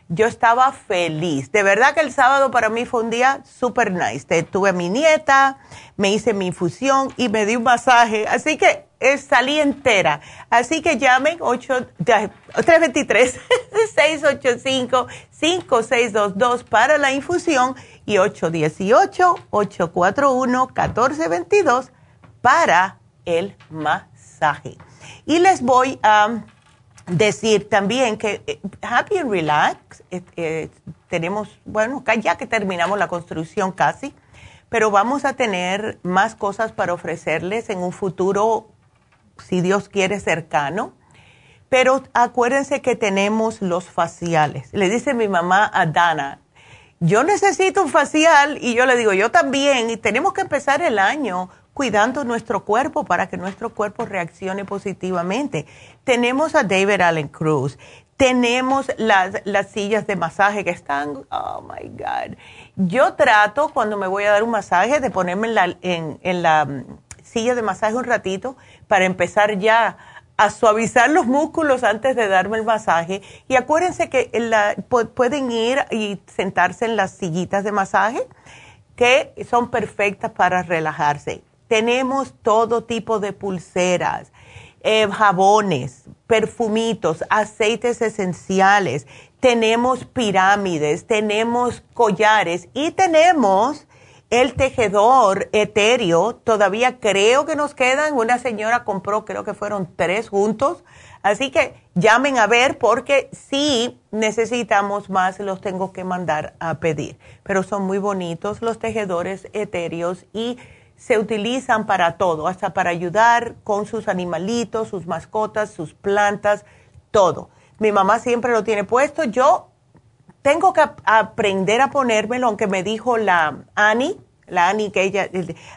yo estaba feliz. De verdad que el sábado para mí fue un día super nice. Tuve a mi nieta, me hice mi infusión y me di un masaje. Así que salí entera. Así que llamen 323-685-5622 para la infusión y 818-841-1422 para el masaje. Y les voy a decir también que eh, Happy and Relax, eh, eh, tenemos, bueno, ya que terminamos la construcción casi, pero vamos a tener más cosas para ofrecerles en un futuro si Dios quiere, cercano. Pero acuérdense que tenemos los faciales. Le dice mi mamá a Dana, yo necesito un facial y yo le digo, yo también. Y tenemos que empezar el año cuidando nuestro cuerpo para que nuestro cuerpo reaccione positivamente. Tenemos a David Allen Cruz, tenemos las, las sillas de masaje que están, oh my God. Yo trato cuando me voy a dar un masaje de ponerme en la, en, la mm, silla de masaje un ratito para empezar ya a suavizar los músculos antes de darme el masaje. Y acuérdense que pueden ir y sentarse en las sillitas de masaje que son perfectas para relajarse. Tenemos todo tipo de pulseras, eh, jabones, perfumitos, aceites esenciales, tenemos pirámides, tenemos collares y tenemos el tejedor etéreo, todavía creo que nos quedan. Una señora compró, creo que fueron tres juntos. Así que llamen a ver porque si necesitamos más, los tengo que mandar a pedir. Pero son muy bonitos los tejedores etéreos y se utilizan para todo, hasta para ayudar con sus animalitos, sus mascotas, sus plantas, todo. Mi mamá siempre lo tiene puesto. Yo tengo que aprender a ponérmelo, aunque me dijo la Annie, la Annie que ella,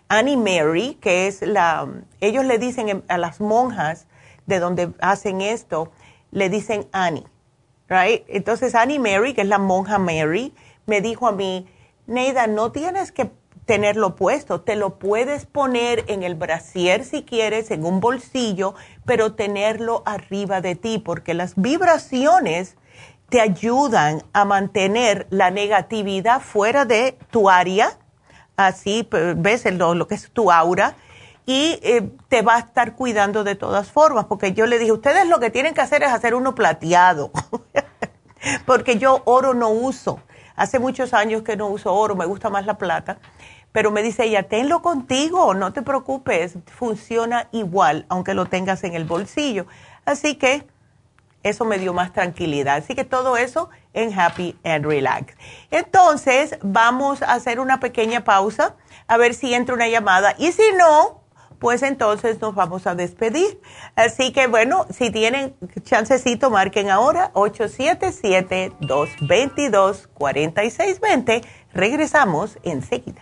Annie Mary, que es la, ellos le dicen a las monjas de donde hacen esto, le dicen Annie, right? Entonces Annie Mary, que es la monja Mary, me dijo a mí, Neida, no tienes que tenerlo puesto, te lo puedes poner en el brasier si quieres, en un bolsillo, pero tenerlo arriba de ti, porque las vibraciones te ayudan a mantener la negatividad fuera de tu área, así ves lo, lo que es tu aura, y eh, te va a estar cuidando de todas formas, porque yo le dije, ustedes lo que tienen que hacer es hacer uno plateado, porque yo oro no uso. Hace muchos años que no uso oro, me gusta más la plata. Pero me dice ella, tenlo contigo, no te preocupes, funciona igual, aunque lo tengas en el bolsillo. Así que eso me dio más tranquilidad. Así que todo eso en Happy and Relax. Entonces, vamos a hacer una pequeña pausa, a ver si entra una llamada. Y si no, pues entonces nos vamos a despedir. Así que bueno, si tienen chancecito, marquen ahora 877-222-4620. Regresamos enseguida.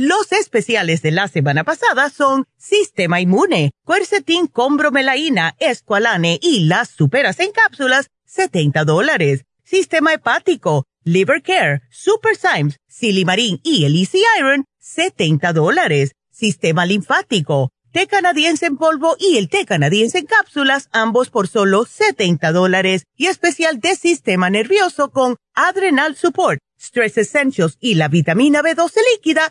Los especiales de la semana pasada son Sistema Inmune, Quercetin con bromelaína, Esqualane y las superas en cápsulas, 70 dólares. Sistema Hepático, Liver Care, Super Symes, Silimarín y el Easy Iron, 70 dólares. Sistema Linfático, té canadiense en polvo y el té canadiense en cápsulas, ambos por solo 70 dólares. Y especial de Sistema Nervioso con Adrenal Support Stress Essentials y la vitamina B12 líquida,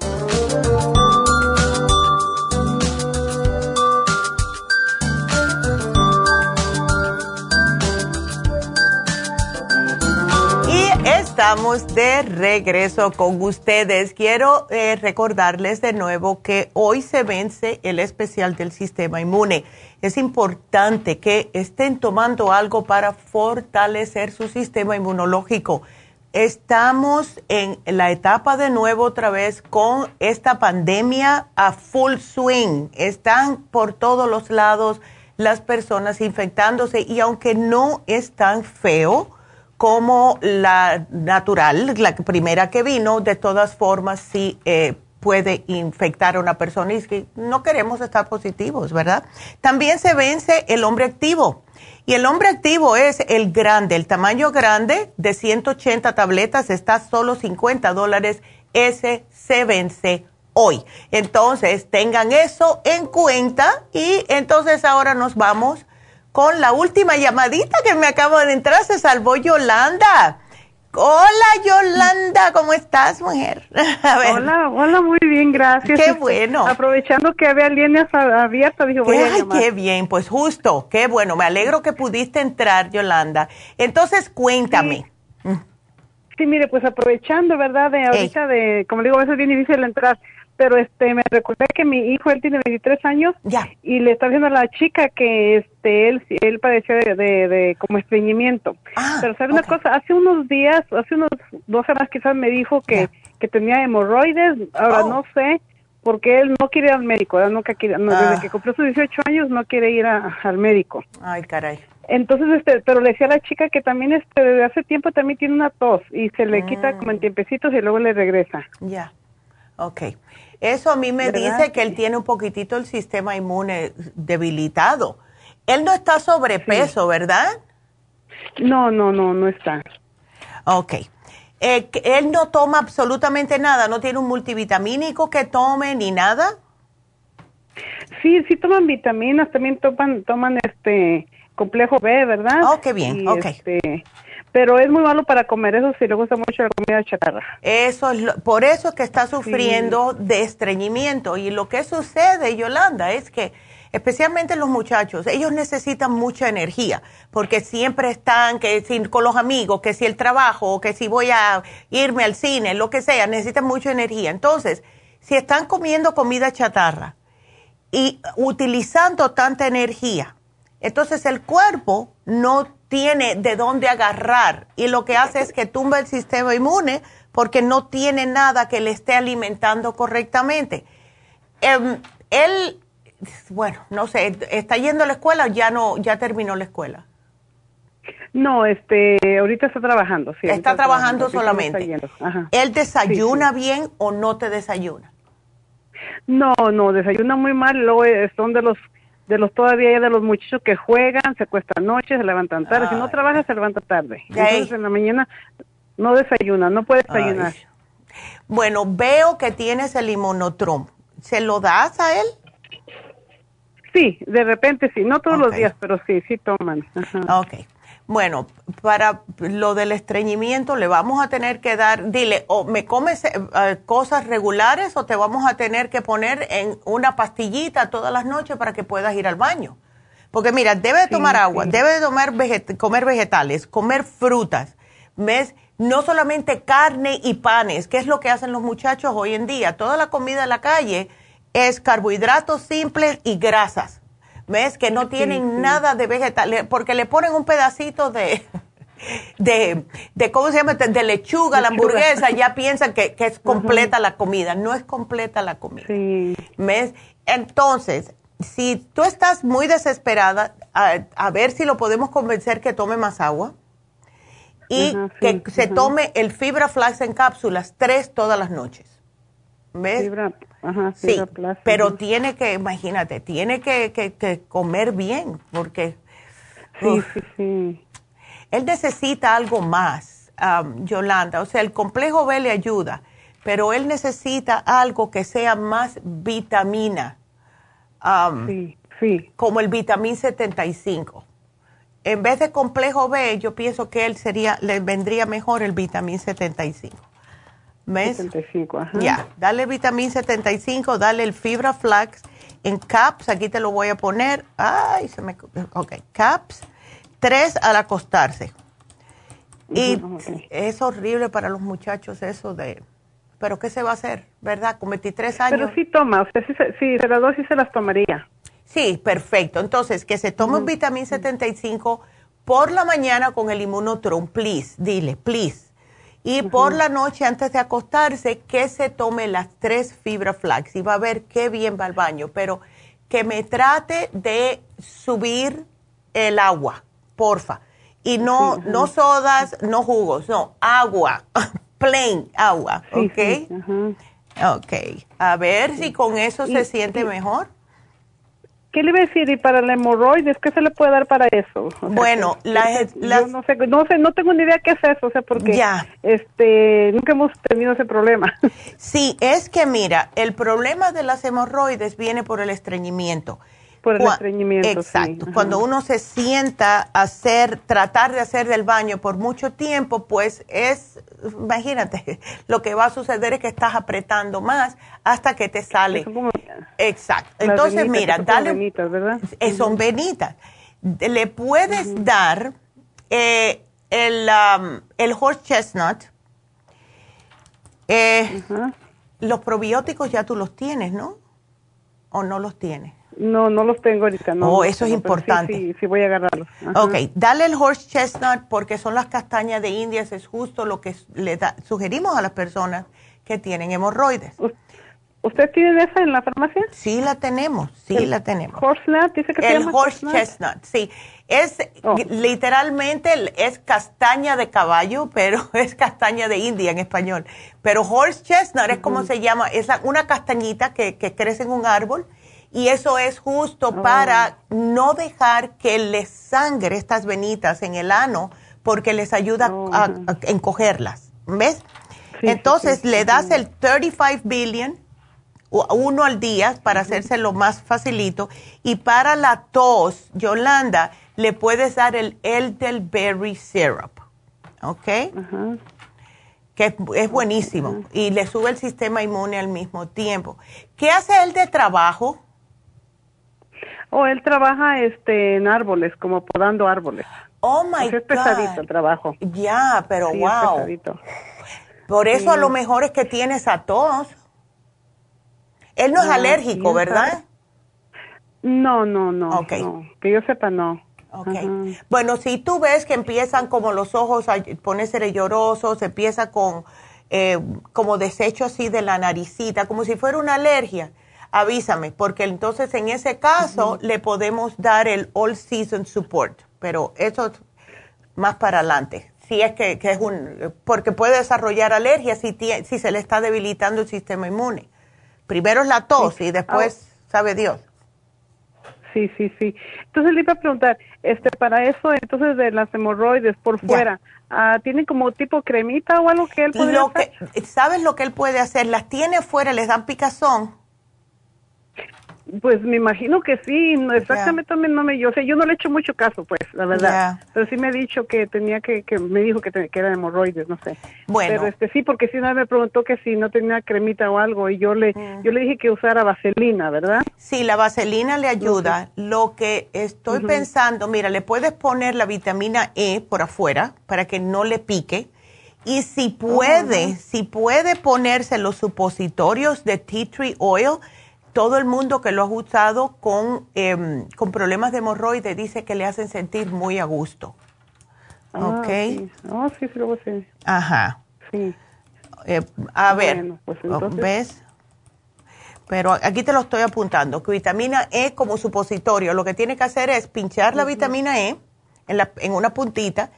Estamos de regreso con ustedes. Quiero eh, recordarles de nuevo que hoy se vence el especial del sistema inmune. Es importante que estén tomando algo para fortalecer su sistema inmunológico estamos en la etapa de nuevo otra vez con esta pandemia a full swing. Están por todos los lados las personas infectándose y aunque no es tan feo como la natural, la primera que vino, de todas formas sí eh, puede infectar a una persona y que no queremos estar positivos, ¿verdad? También se vence el hombre activo y el hombre activo es el grande, el tamaño grande de 180 tabletas está solo 50 dólares. Ese se vence hoy. Entonces, tengan eso en cuenta y entonces ahora nos vamos con la última llamadita que me acabo de entrar. Se salvó Yolanda. Hola Yolanda, ¿cómo estás, mujer? Hola, hola, muy bien, gracias. Qué bueno. Aprovechando que había líneas abiertas, dije, voy a llamar. qué bien, pues justo, qué bueno. Me alegro que pudiste entrar, Yolanda. Entonces, cuéntame. Sí, mire, pues aprovechando, ¿verdad? De ahorita de, como digo, a veces es bien difícil entrar, pero este, me recordé que mi hijo, él tiene 23 años. Y le está diciendo a la chica que este, él, él padeció de, de, como estreñimiento. Ah, pero sabe una cosa, hace unos días, hace unos dos semanas quizás me dijo que, que tenía hemorroides, ahora oh. no sé, porque él no quiere ir al médico, nunca quiere, desde ah. que cumplió sus 18 años no quiere ir al médico. Ay, caray. Entonces, este, pero le decía a la chica que también este, desde hace tiempo también tiene una tos y se le quita como en mm. tiempecitos y luego le regresa. Ya, ok. Eso a mí me dice que él tiene un poquitito el sistema inmune debilitado. Él no está sobrepeso, ¿verdad? No, no, no, no está. Ok. Eh, él no toma absolutamente nada, no tiene un multivitamínico que tome ni nada. Sí, sí toman vitaminas, también toman, toman este complejo B, ¿verdad? Oh, qué bien, ok. Este, pero es muy malo para comer eso si le gusta mucho la comida chatarra. Eso es por eso es que está sufriendo de estreñimiento y lo que sucede, Yolanda, es que especialmente los muchachos, ellos necesitan mucha energía porque siempre están que si con los amigos, que si el trabajo, que si voy a irme al cine, lo que sea, necesitan mucha energía. Entonces, si están comiendo comida chatarra y utilizando tanta energía, entonces el cuerpo no tiene de dónde agarrar y lo que hace es que tumba el sistema inmune porque no tiene nada que le esté alimentando correctamente. Em, él, bueno, no sé, ¿está yendo a la escuela o ya, no, ya terminó la escuela? No, este, ahorita está trabajando, sí. Está, trabajando, solamente. ¿Él desayuna bien o no te desayuna? No, no, desayuna muy mal, luego son de los de los todavía de los muchachos que juegan, se acuestan noche, se levantan tarde. Si no trabaja, se levanta tarde. Entonces en la mañana no desayuna, no puede desayunar. Bueno, veo que tienes el inmunotrom. ¿Se lo das a él? Sí, de repente sí, no todos los días, pero sí, sí toman. Ok. Bueno, para lo del estreñimiento le vamos a tener que dar, dile, o me comes eh, cosas regulares o te vamos a tener que poner en una pastillita todas las noches para que puedas ir al baño. Porque mira, debe de tomar agua, debe de tomar comer vegetales, comer frutas, ¿ves? No solamente carne y panes, que es lo que hacen los muchachos hoy en día. Toda la comida de la calle es carbohidratos simples y grasas. ¿Ves? Que no tienen nada de vegetal, porque le ponen un pedacito de, de, de ¿cómo se llama? De lechuga la hamburguesa, ya piensan que, es completa la comida. No es completa la comida. ¿Ves? Entonces, si tú estás muy desesperada, a, ver si lo podemos convencer que tome más agua y que se tome el fibra flax en cápsulas tres todas las noches. ¿Ves? Fibra sí, pero tiene que, imagínate, tiene que, comer bien, porque... Sí, sí, sí. Él necesita algo más, um, Yolanda. O sea, el complejo B le ayuda, pero él necesita algo que sea más vitamina. Um, sí, sí. Como el vitamín 75. En vez de complejo B, yo pienso que él sería, le vendría mejor el vitamín 75. ¿Ves? 75, ajá. Ya, dale vitamina 75, dale el fibra flax en caps, aquí te lo voy a poner. Ay, se me... Ok, caps, tres al acostarse. Y es horrible para los muchachos eso de... Pero ¿qué se va a hacer? ¿Verdad? Con 23 años. Pero sí toma, usted sí, sí, se las dos sí se las tomaría. Sí, perfecto. Entonces, que se tome un vitamín 75 por la mañana con el inmunotron, please, dile, please y por la noche, antes de acostarse, que se tome las tres fibra flax y va a ver qué bien va al baño. Pero que me trate de subir el agua, porfa. Y no, no sodas, no jugos, no, agua, plain agua, ¿ok? ok, a ver si con eso se siente mejor. ¿Qué le iba a decir? ¿Y para la hemorroides qué se le puede dar para eso? bueno, la, no sé, no sé, no tengo ni idea qué es eso, o sea, porque ya. este, nunca hemos tenido ese problema. Sí, es que mira, el problema de las hemorroides viene por el estreñimiento. Por el estreñimiento. Exacto. Cuando uno se sienta a hacer, tratar de hacer del baño por mucho tiempo, pues es, imagínate, lo que va a suceder es que estás apretando más hasta que te sale. Exacto. Entonces, mira, dale. Son venitas, ¿verdad? Eh, son venitas. Le puedes dar eh, el, um, el horse chestnut, Eh, los probióticos ya tú los tienes, ¿no? ¿O no los tienes? No, no los tengo ahorita. No, oh, eso es importante. Sí, sí, voy a agarrarlos. Ok, dale el horse chestnut porque son las castañas de indias, es justo lo que le da, sugerimos a las personas que tienen hemorroides. ¿Usted tiene esa en la farmacia? Sí, la tenemos, sí la tenemos. Horse nut, dice que El horse chestnut? sí. Es oh. literalmente es castaña de caballo, pero es castaña de India en español. Pero horse chestnut es como se llama, es una castañita que, que, crece en un árbol y eso es justo oh. para no dejar que les sangre estas venitas en el ano porque les ayuda a, oh, a, encogerlas. ¿Ves? Entonces le das el 35 billion uno al día para hacerse lo más facilito. Y para la tos, Yolanda, le puedes dar el elderberry syrup, ¿ok? Que es, buenísimo y le sube el sistema inmune al mismo tiempo. ¿Qué hace él de trabajo? Oh, él trabaja este, en árboles, como podando árboles. Oh my God. Es pesadito el trabajo. Ya, pero wow. Por eso a lo mejor es que tienes a tos. Él no es alérgico, ¿verdad? No, no, no, Que yo sepa, no. Okay. Bueno, si tú ves que empiezan como los ojos a ponerse llorosos, empieza con eh, como desecho así de la naricita, como si fuera una alergia, avísame, porque entonces en ese caso le podemos dar el All Season Support, pero eso es más para adelante. Si es que, es un, porque puede desarrollar alergia si, si se le está debilitando el sistema inmune. Primero es la tos y después sabe Dios. Sí, sí, sí. Entonces le iba a preguntar, este, para eso, entonces de las hemorroides por fuera, ah, ¿tiene como tipo cremita o algo que él puede hacer? ¿Sabes lo que él puede hacer? Las tiene fuera, les dan picazón pues me imagino que sí, no, exactamente también no me, yo sé, yo no le he hecho mucho caso, pues, la verdad. Pero sí me ha dicho que tenía que, que me dijo que, que era hemorroides, no sé. Bueno. Pero este sí, porque si una me preguntó que si no tenía cremita o algo y yo le, mm. yo le dije que usara vaselina, ¿verdad? Sí, la vaselina le ayuda. Lo que estoy pensando, mira, le puedes poner la vitamina E por afuera para que no le pique. Y si puede, si puede ponerse los supositorios de tea tree oil, todo el mundo que lo ha usado con, eh, con problemas de hemorroides dice que le hacen sentir muy a gusto. Ah, ¿Ok? Sí. Oh, sí, sí, lo sé. Ajá. Sí. Eh, a ver, pues ¿ves? Pero aquí te lo estoy apuntando, que vitamina E como supositorio, lo que tiene que hacer es pinchar la vitamina E en, la, en una puntita,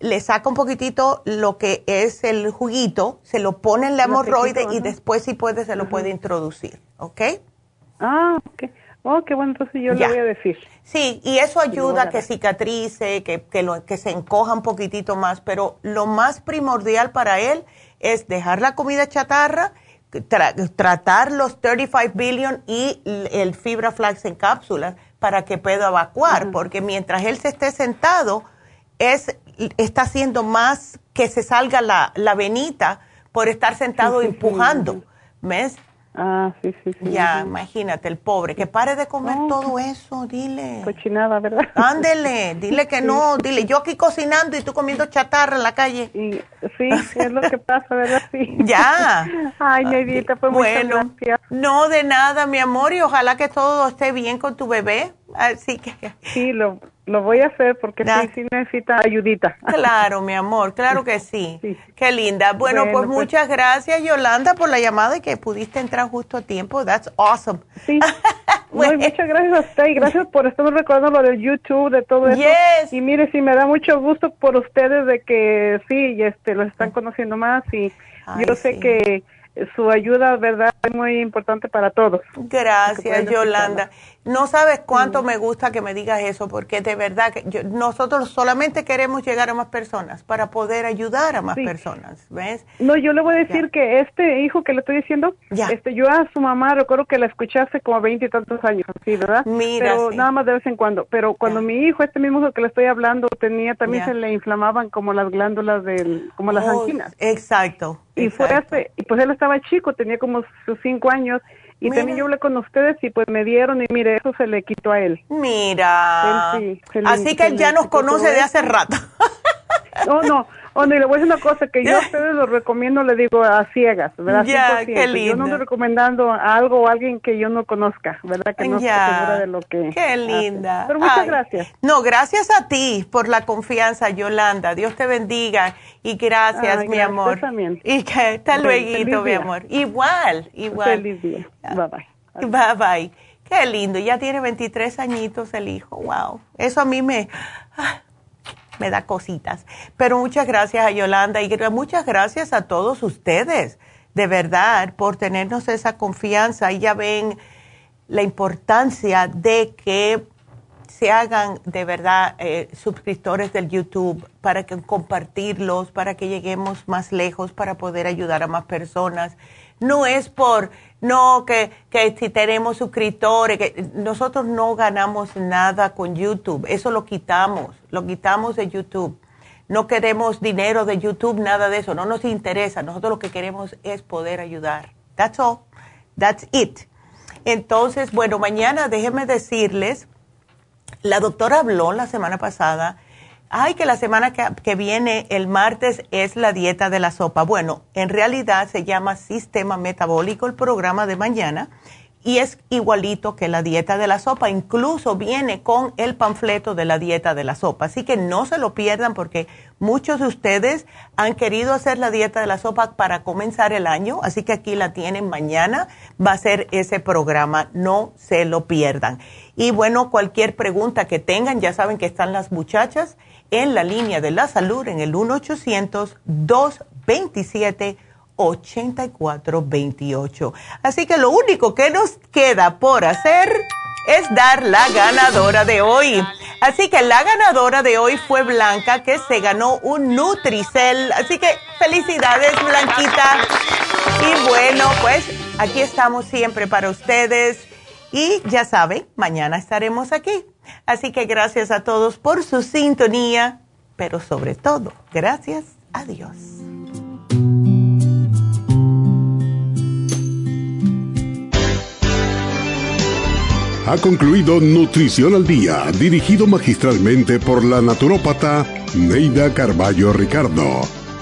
le saca un poquitito lo que es el juguito, se lo pone en la hemorroide y después si puede se lo puede introducir, ¿ok? Ah, ok. Oh, qué bueno, entonces yo le voy a decir. Sí, y eso ayuda a que cicatrice, que, que, lo, que se encoja un poquitito más, pero lo más primordial para él es dejar la comida chatarra, tratar los 35 billion y el fibra flax en cápsulas para que pueda evacuar, porque mientras él se esté sentado, es, está haciendo más que se salga la, la venita por estar sentado empujando. ¿Ves? Ah, sí, sí, sí. Ya, imagínate, el pobre, que pare de comer todo eso, dile. Cochinada, ¿verdad? Ándele, dile que no, dile, yo aquí cocinando y tú comiendo chatarra en la calle. sí, es lo que pasa, ¿verdad? Sí. Ya. Ay, Neidita, pues bueno, No, de nada, mi amor, y ojalá que todo esté bien con tu bebé. Así que. Sí, lo, lo voy a hacer porque sí, sí necesita ayudita. Claro, mi amor, claro que sí. Qué linda. Bueno, pues, pues, muchas gracias, Yolanda, por la llamada y que pudiste entrar justo a tiempo. That's awesome. Sí. muchas gracias a usted y gracias por estarme recordando lo del YouTube, de todo eso. Y mire, sí, me da mucho gusto por ustedes de que sí, este, los están conociendo más y yo sé que su ayuda, ¿verdad? Es muy importante para todos. Gracias, Yolanda. No sabes cuánto me gusta que me digas eso, porque de verdad que nosotros solamente queremos llegar a más personas para poder ayudar a más personas, ¿ves? No, yo le voy a decir que este hijo que le estoy diciendo, este, yo a su mamá recuerdo que la escuché hace como veinte y tantos años, ¿sí, ¿verdad? Mira, Pero nada más de vez en cuando. Pero cuando mi hijo, este mismo hijo que le estoy hablando, tenía, también se le inflamaban como las glándulas del, como las oh, anginas. Exacto. Y fue hace, y pues él estaba chico, tenía como sus cinco años y también yo hablé con ustedes y pues me dieron y mire, eso se le quitó a él. Mira. Así que él ya nos conoce de hace rato. No, no. Oh, y le voy a decir una cosa, que yo a ustedes lo recomiendo, le digo a ciegas, ¿verdad? Ya, qué lindo. Yo no estoy recomendando algo o alguien que yo no conozca, ¿verdad? Que no esté segura de lo que Qué linda. Pero muchas gracias. No, gracias a ti por la confianza, Yolanda. Dios te bendiga y gracias, mi amor. También. Y que hasta luego, mi amor. Igual, igual. Feliz día. Bye bye. Bye bye. Qué lindo, ya tiene 23 añitos el hijo, wow. Eso a mí me, ah, me da cositas. Pero muchas gracias a Yolanda y muchas gracias a todos ustedes, de verdad, por tenernos esa confianza. Y ya ven la importancia de que se hagan de verdad eh, suscriptores del YouTube para que compartirlos, para que lleguemos más lejos, para poder ayudar a más personas. No es por no, que, que si tenemos suscriptores, que nosotros no ganamos nada con YouTube, eso lo quitamos, lo quitamos de YouTube. No queremos dinero de YouTube, nada de eso, no nos interesa, nosotros lo que queremos es poder ayudar. That's all, that's it. Entonces, bueno, mañana déjenme decirles, la doctora habló la semana pasada ay, que la semana que, viene, el martes, es la dieta de la sopa. Bueno, en realidad se llama Sistema Metabólico el programa de mañana y es igualito que la dieta de la sopa. Incluso viene con el panfleto de la dieta de la sopa. Así que no se lo pierdan porque muchos de ustedes han querido hacer la dieta de la sopa para comenzar el año. Así que aquí la tienen mañana. Va a ser ese programa. No se lo pierdan. Y bueno, cualquier pregunta que tengan, ya saben que están las muchachas en la línea de la salud en el 1-800-227-8428. Así que lo único que nos queda por hacer es dar la ganadora de hoy. Así que la ganadora de hoy fue Blanca, que se ganó un Nutricel. Así que felicidades, Blanquita. Y bueno, pues aquí estamos siempre para ustedes. Y ya saben, mañana estaremos aquí. Así que gracias a todos por su sintonía, pero sobre todo, gracias a Dios. Ha concluido Nutrición al Día, dirigido magistralmente por la naturópata Neida Carballo Ricardo.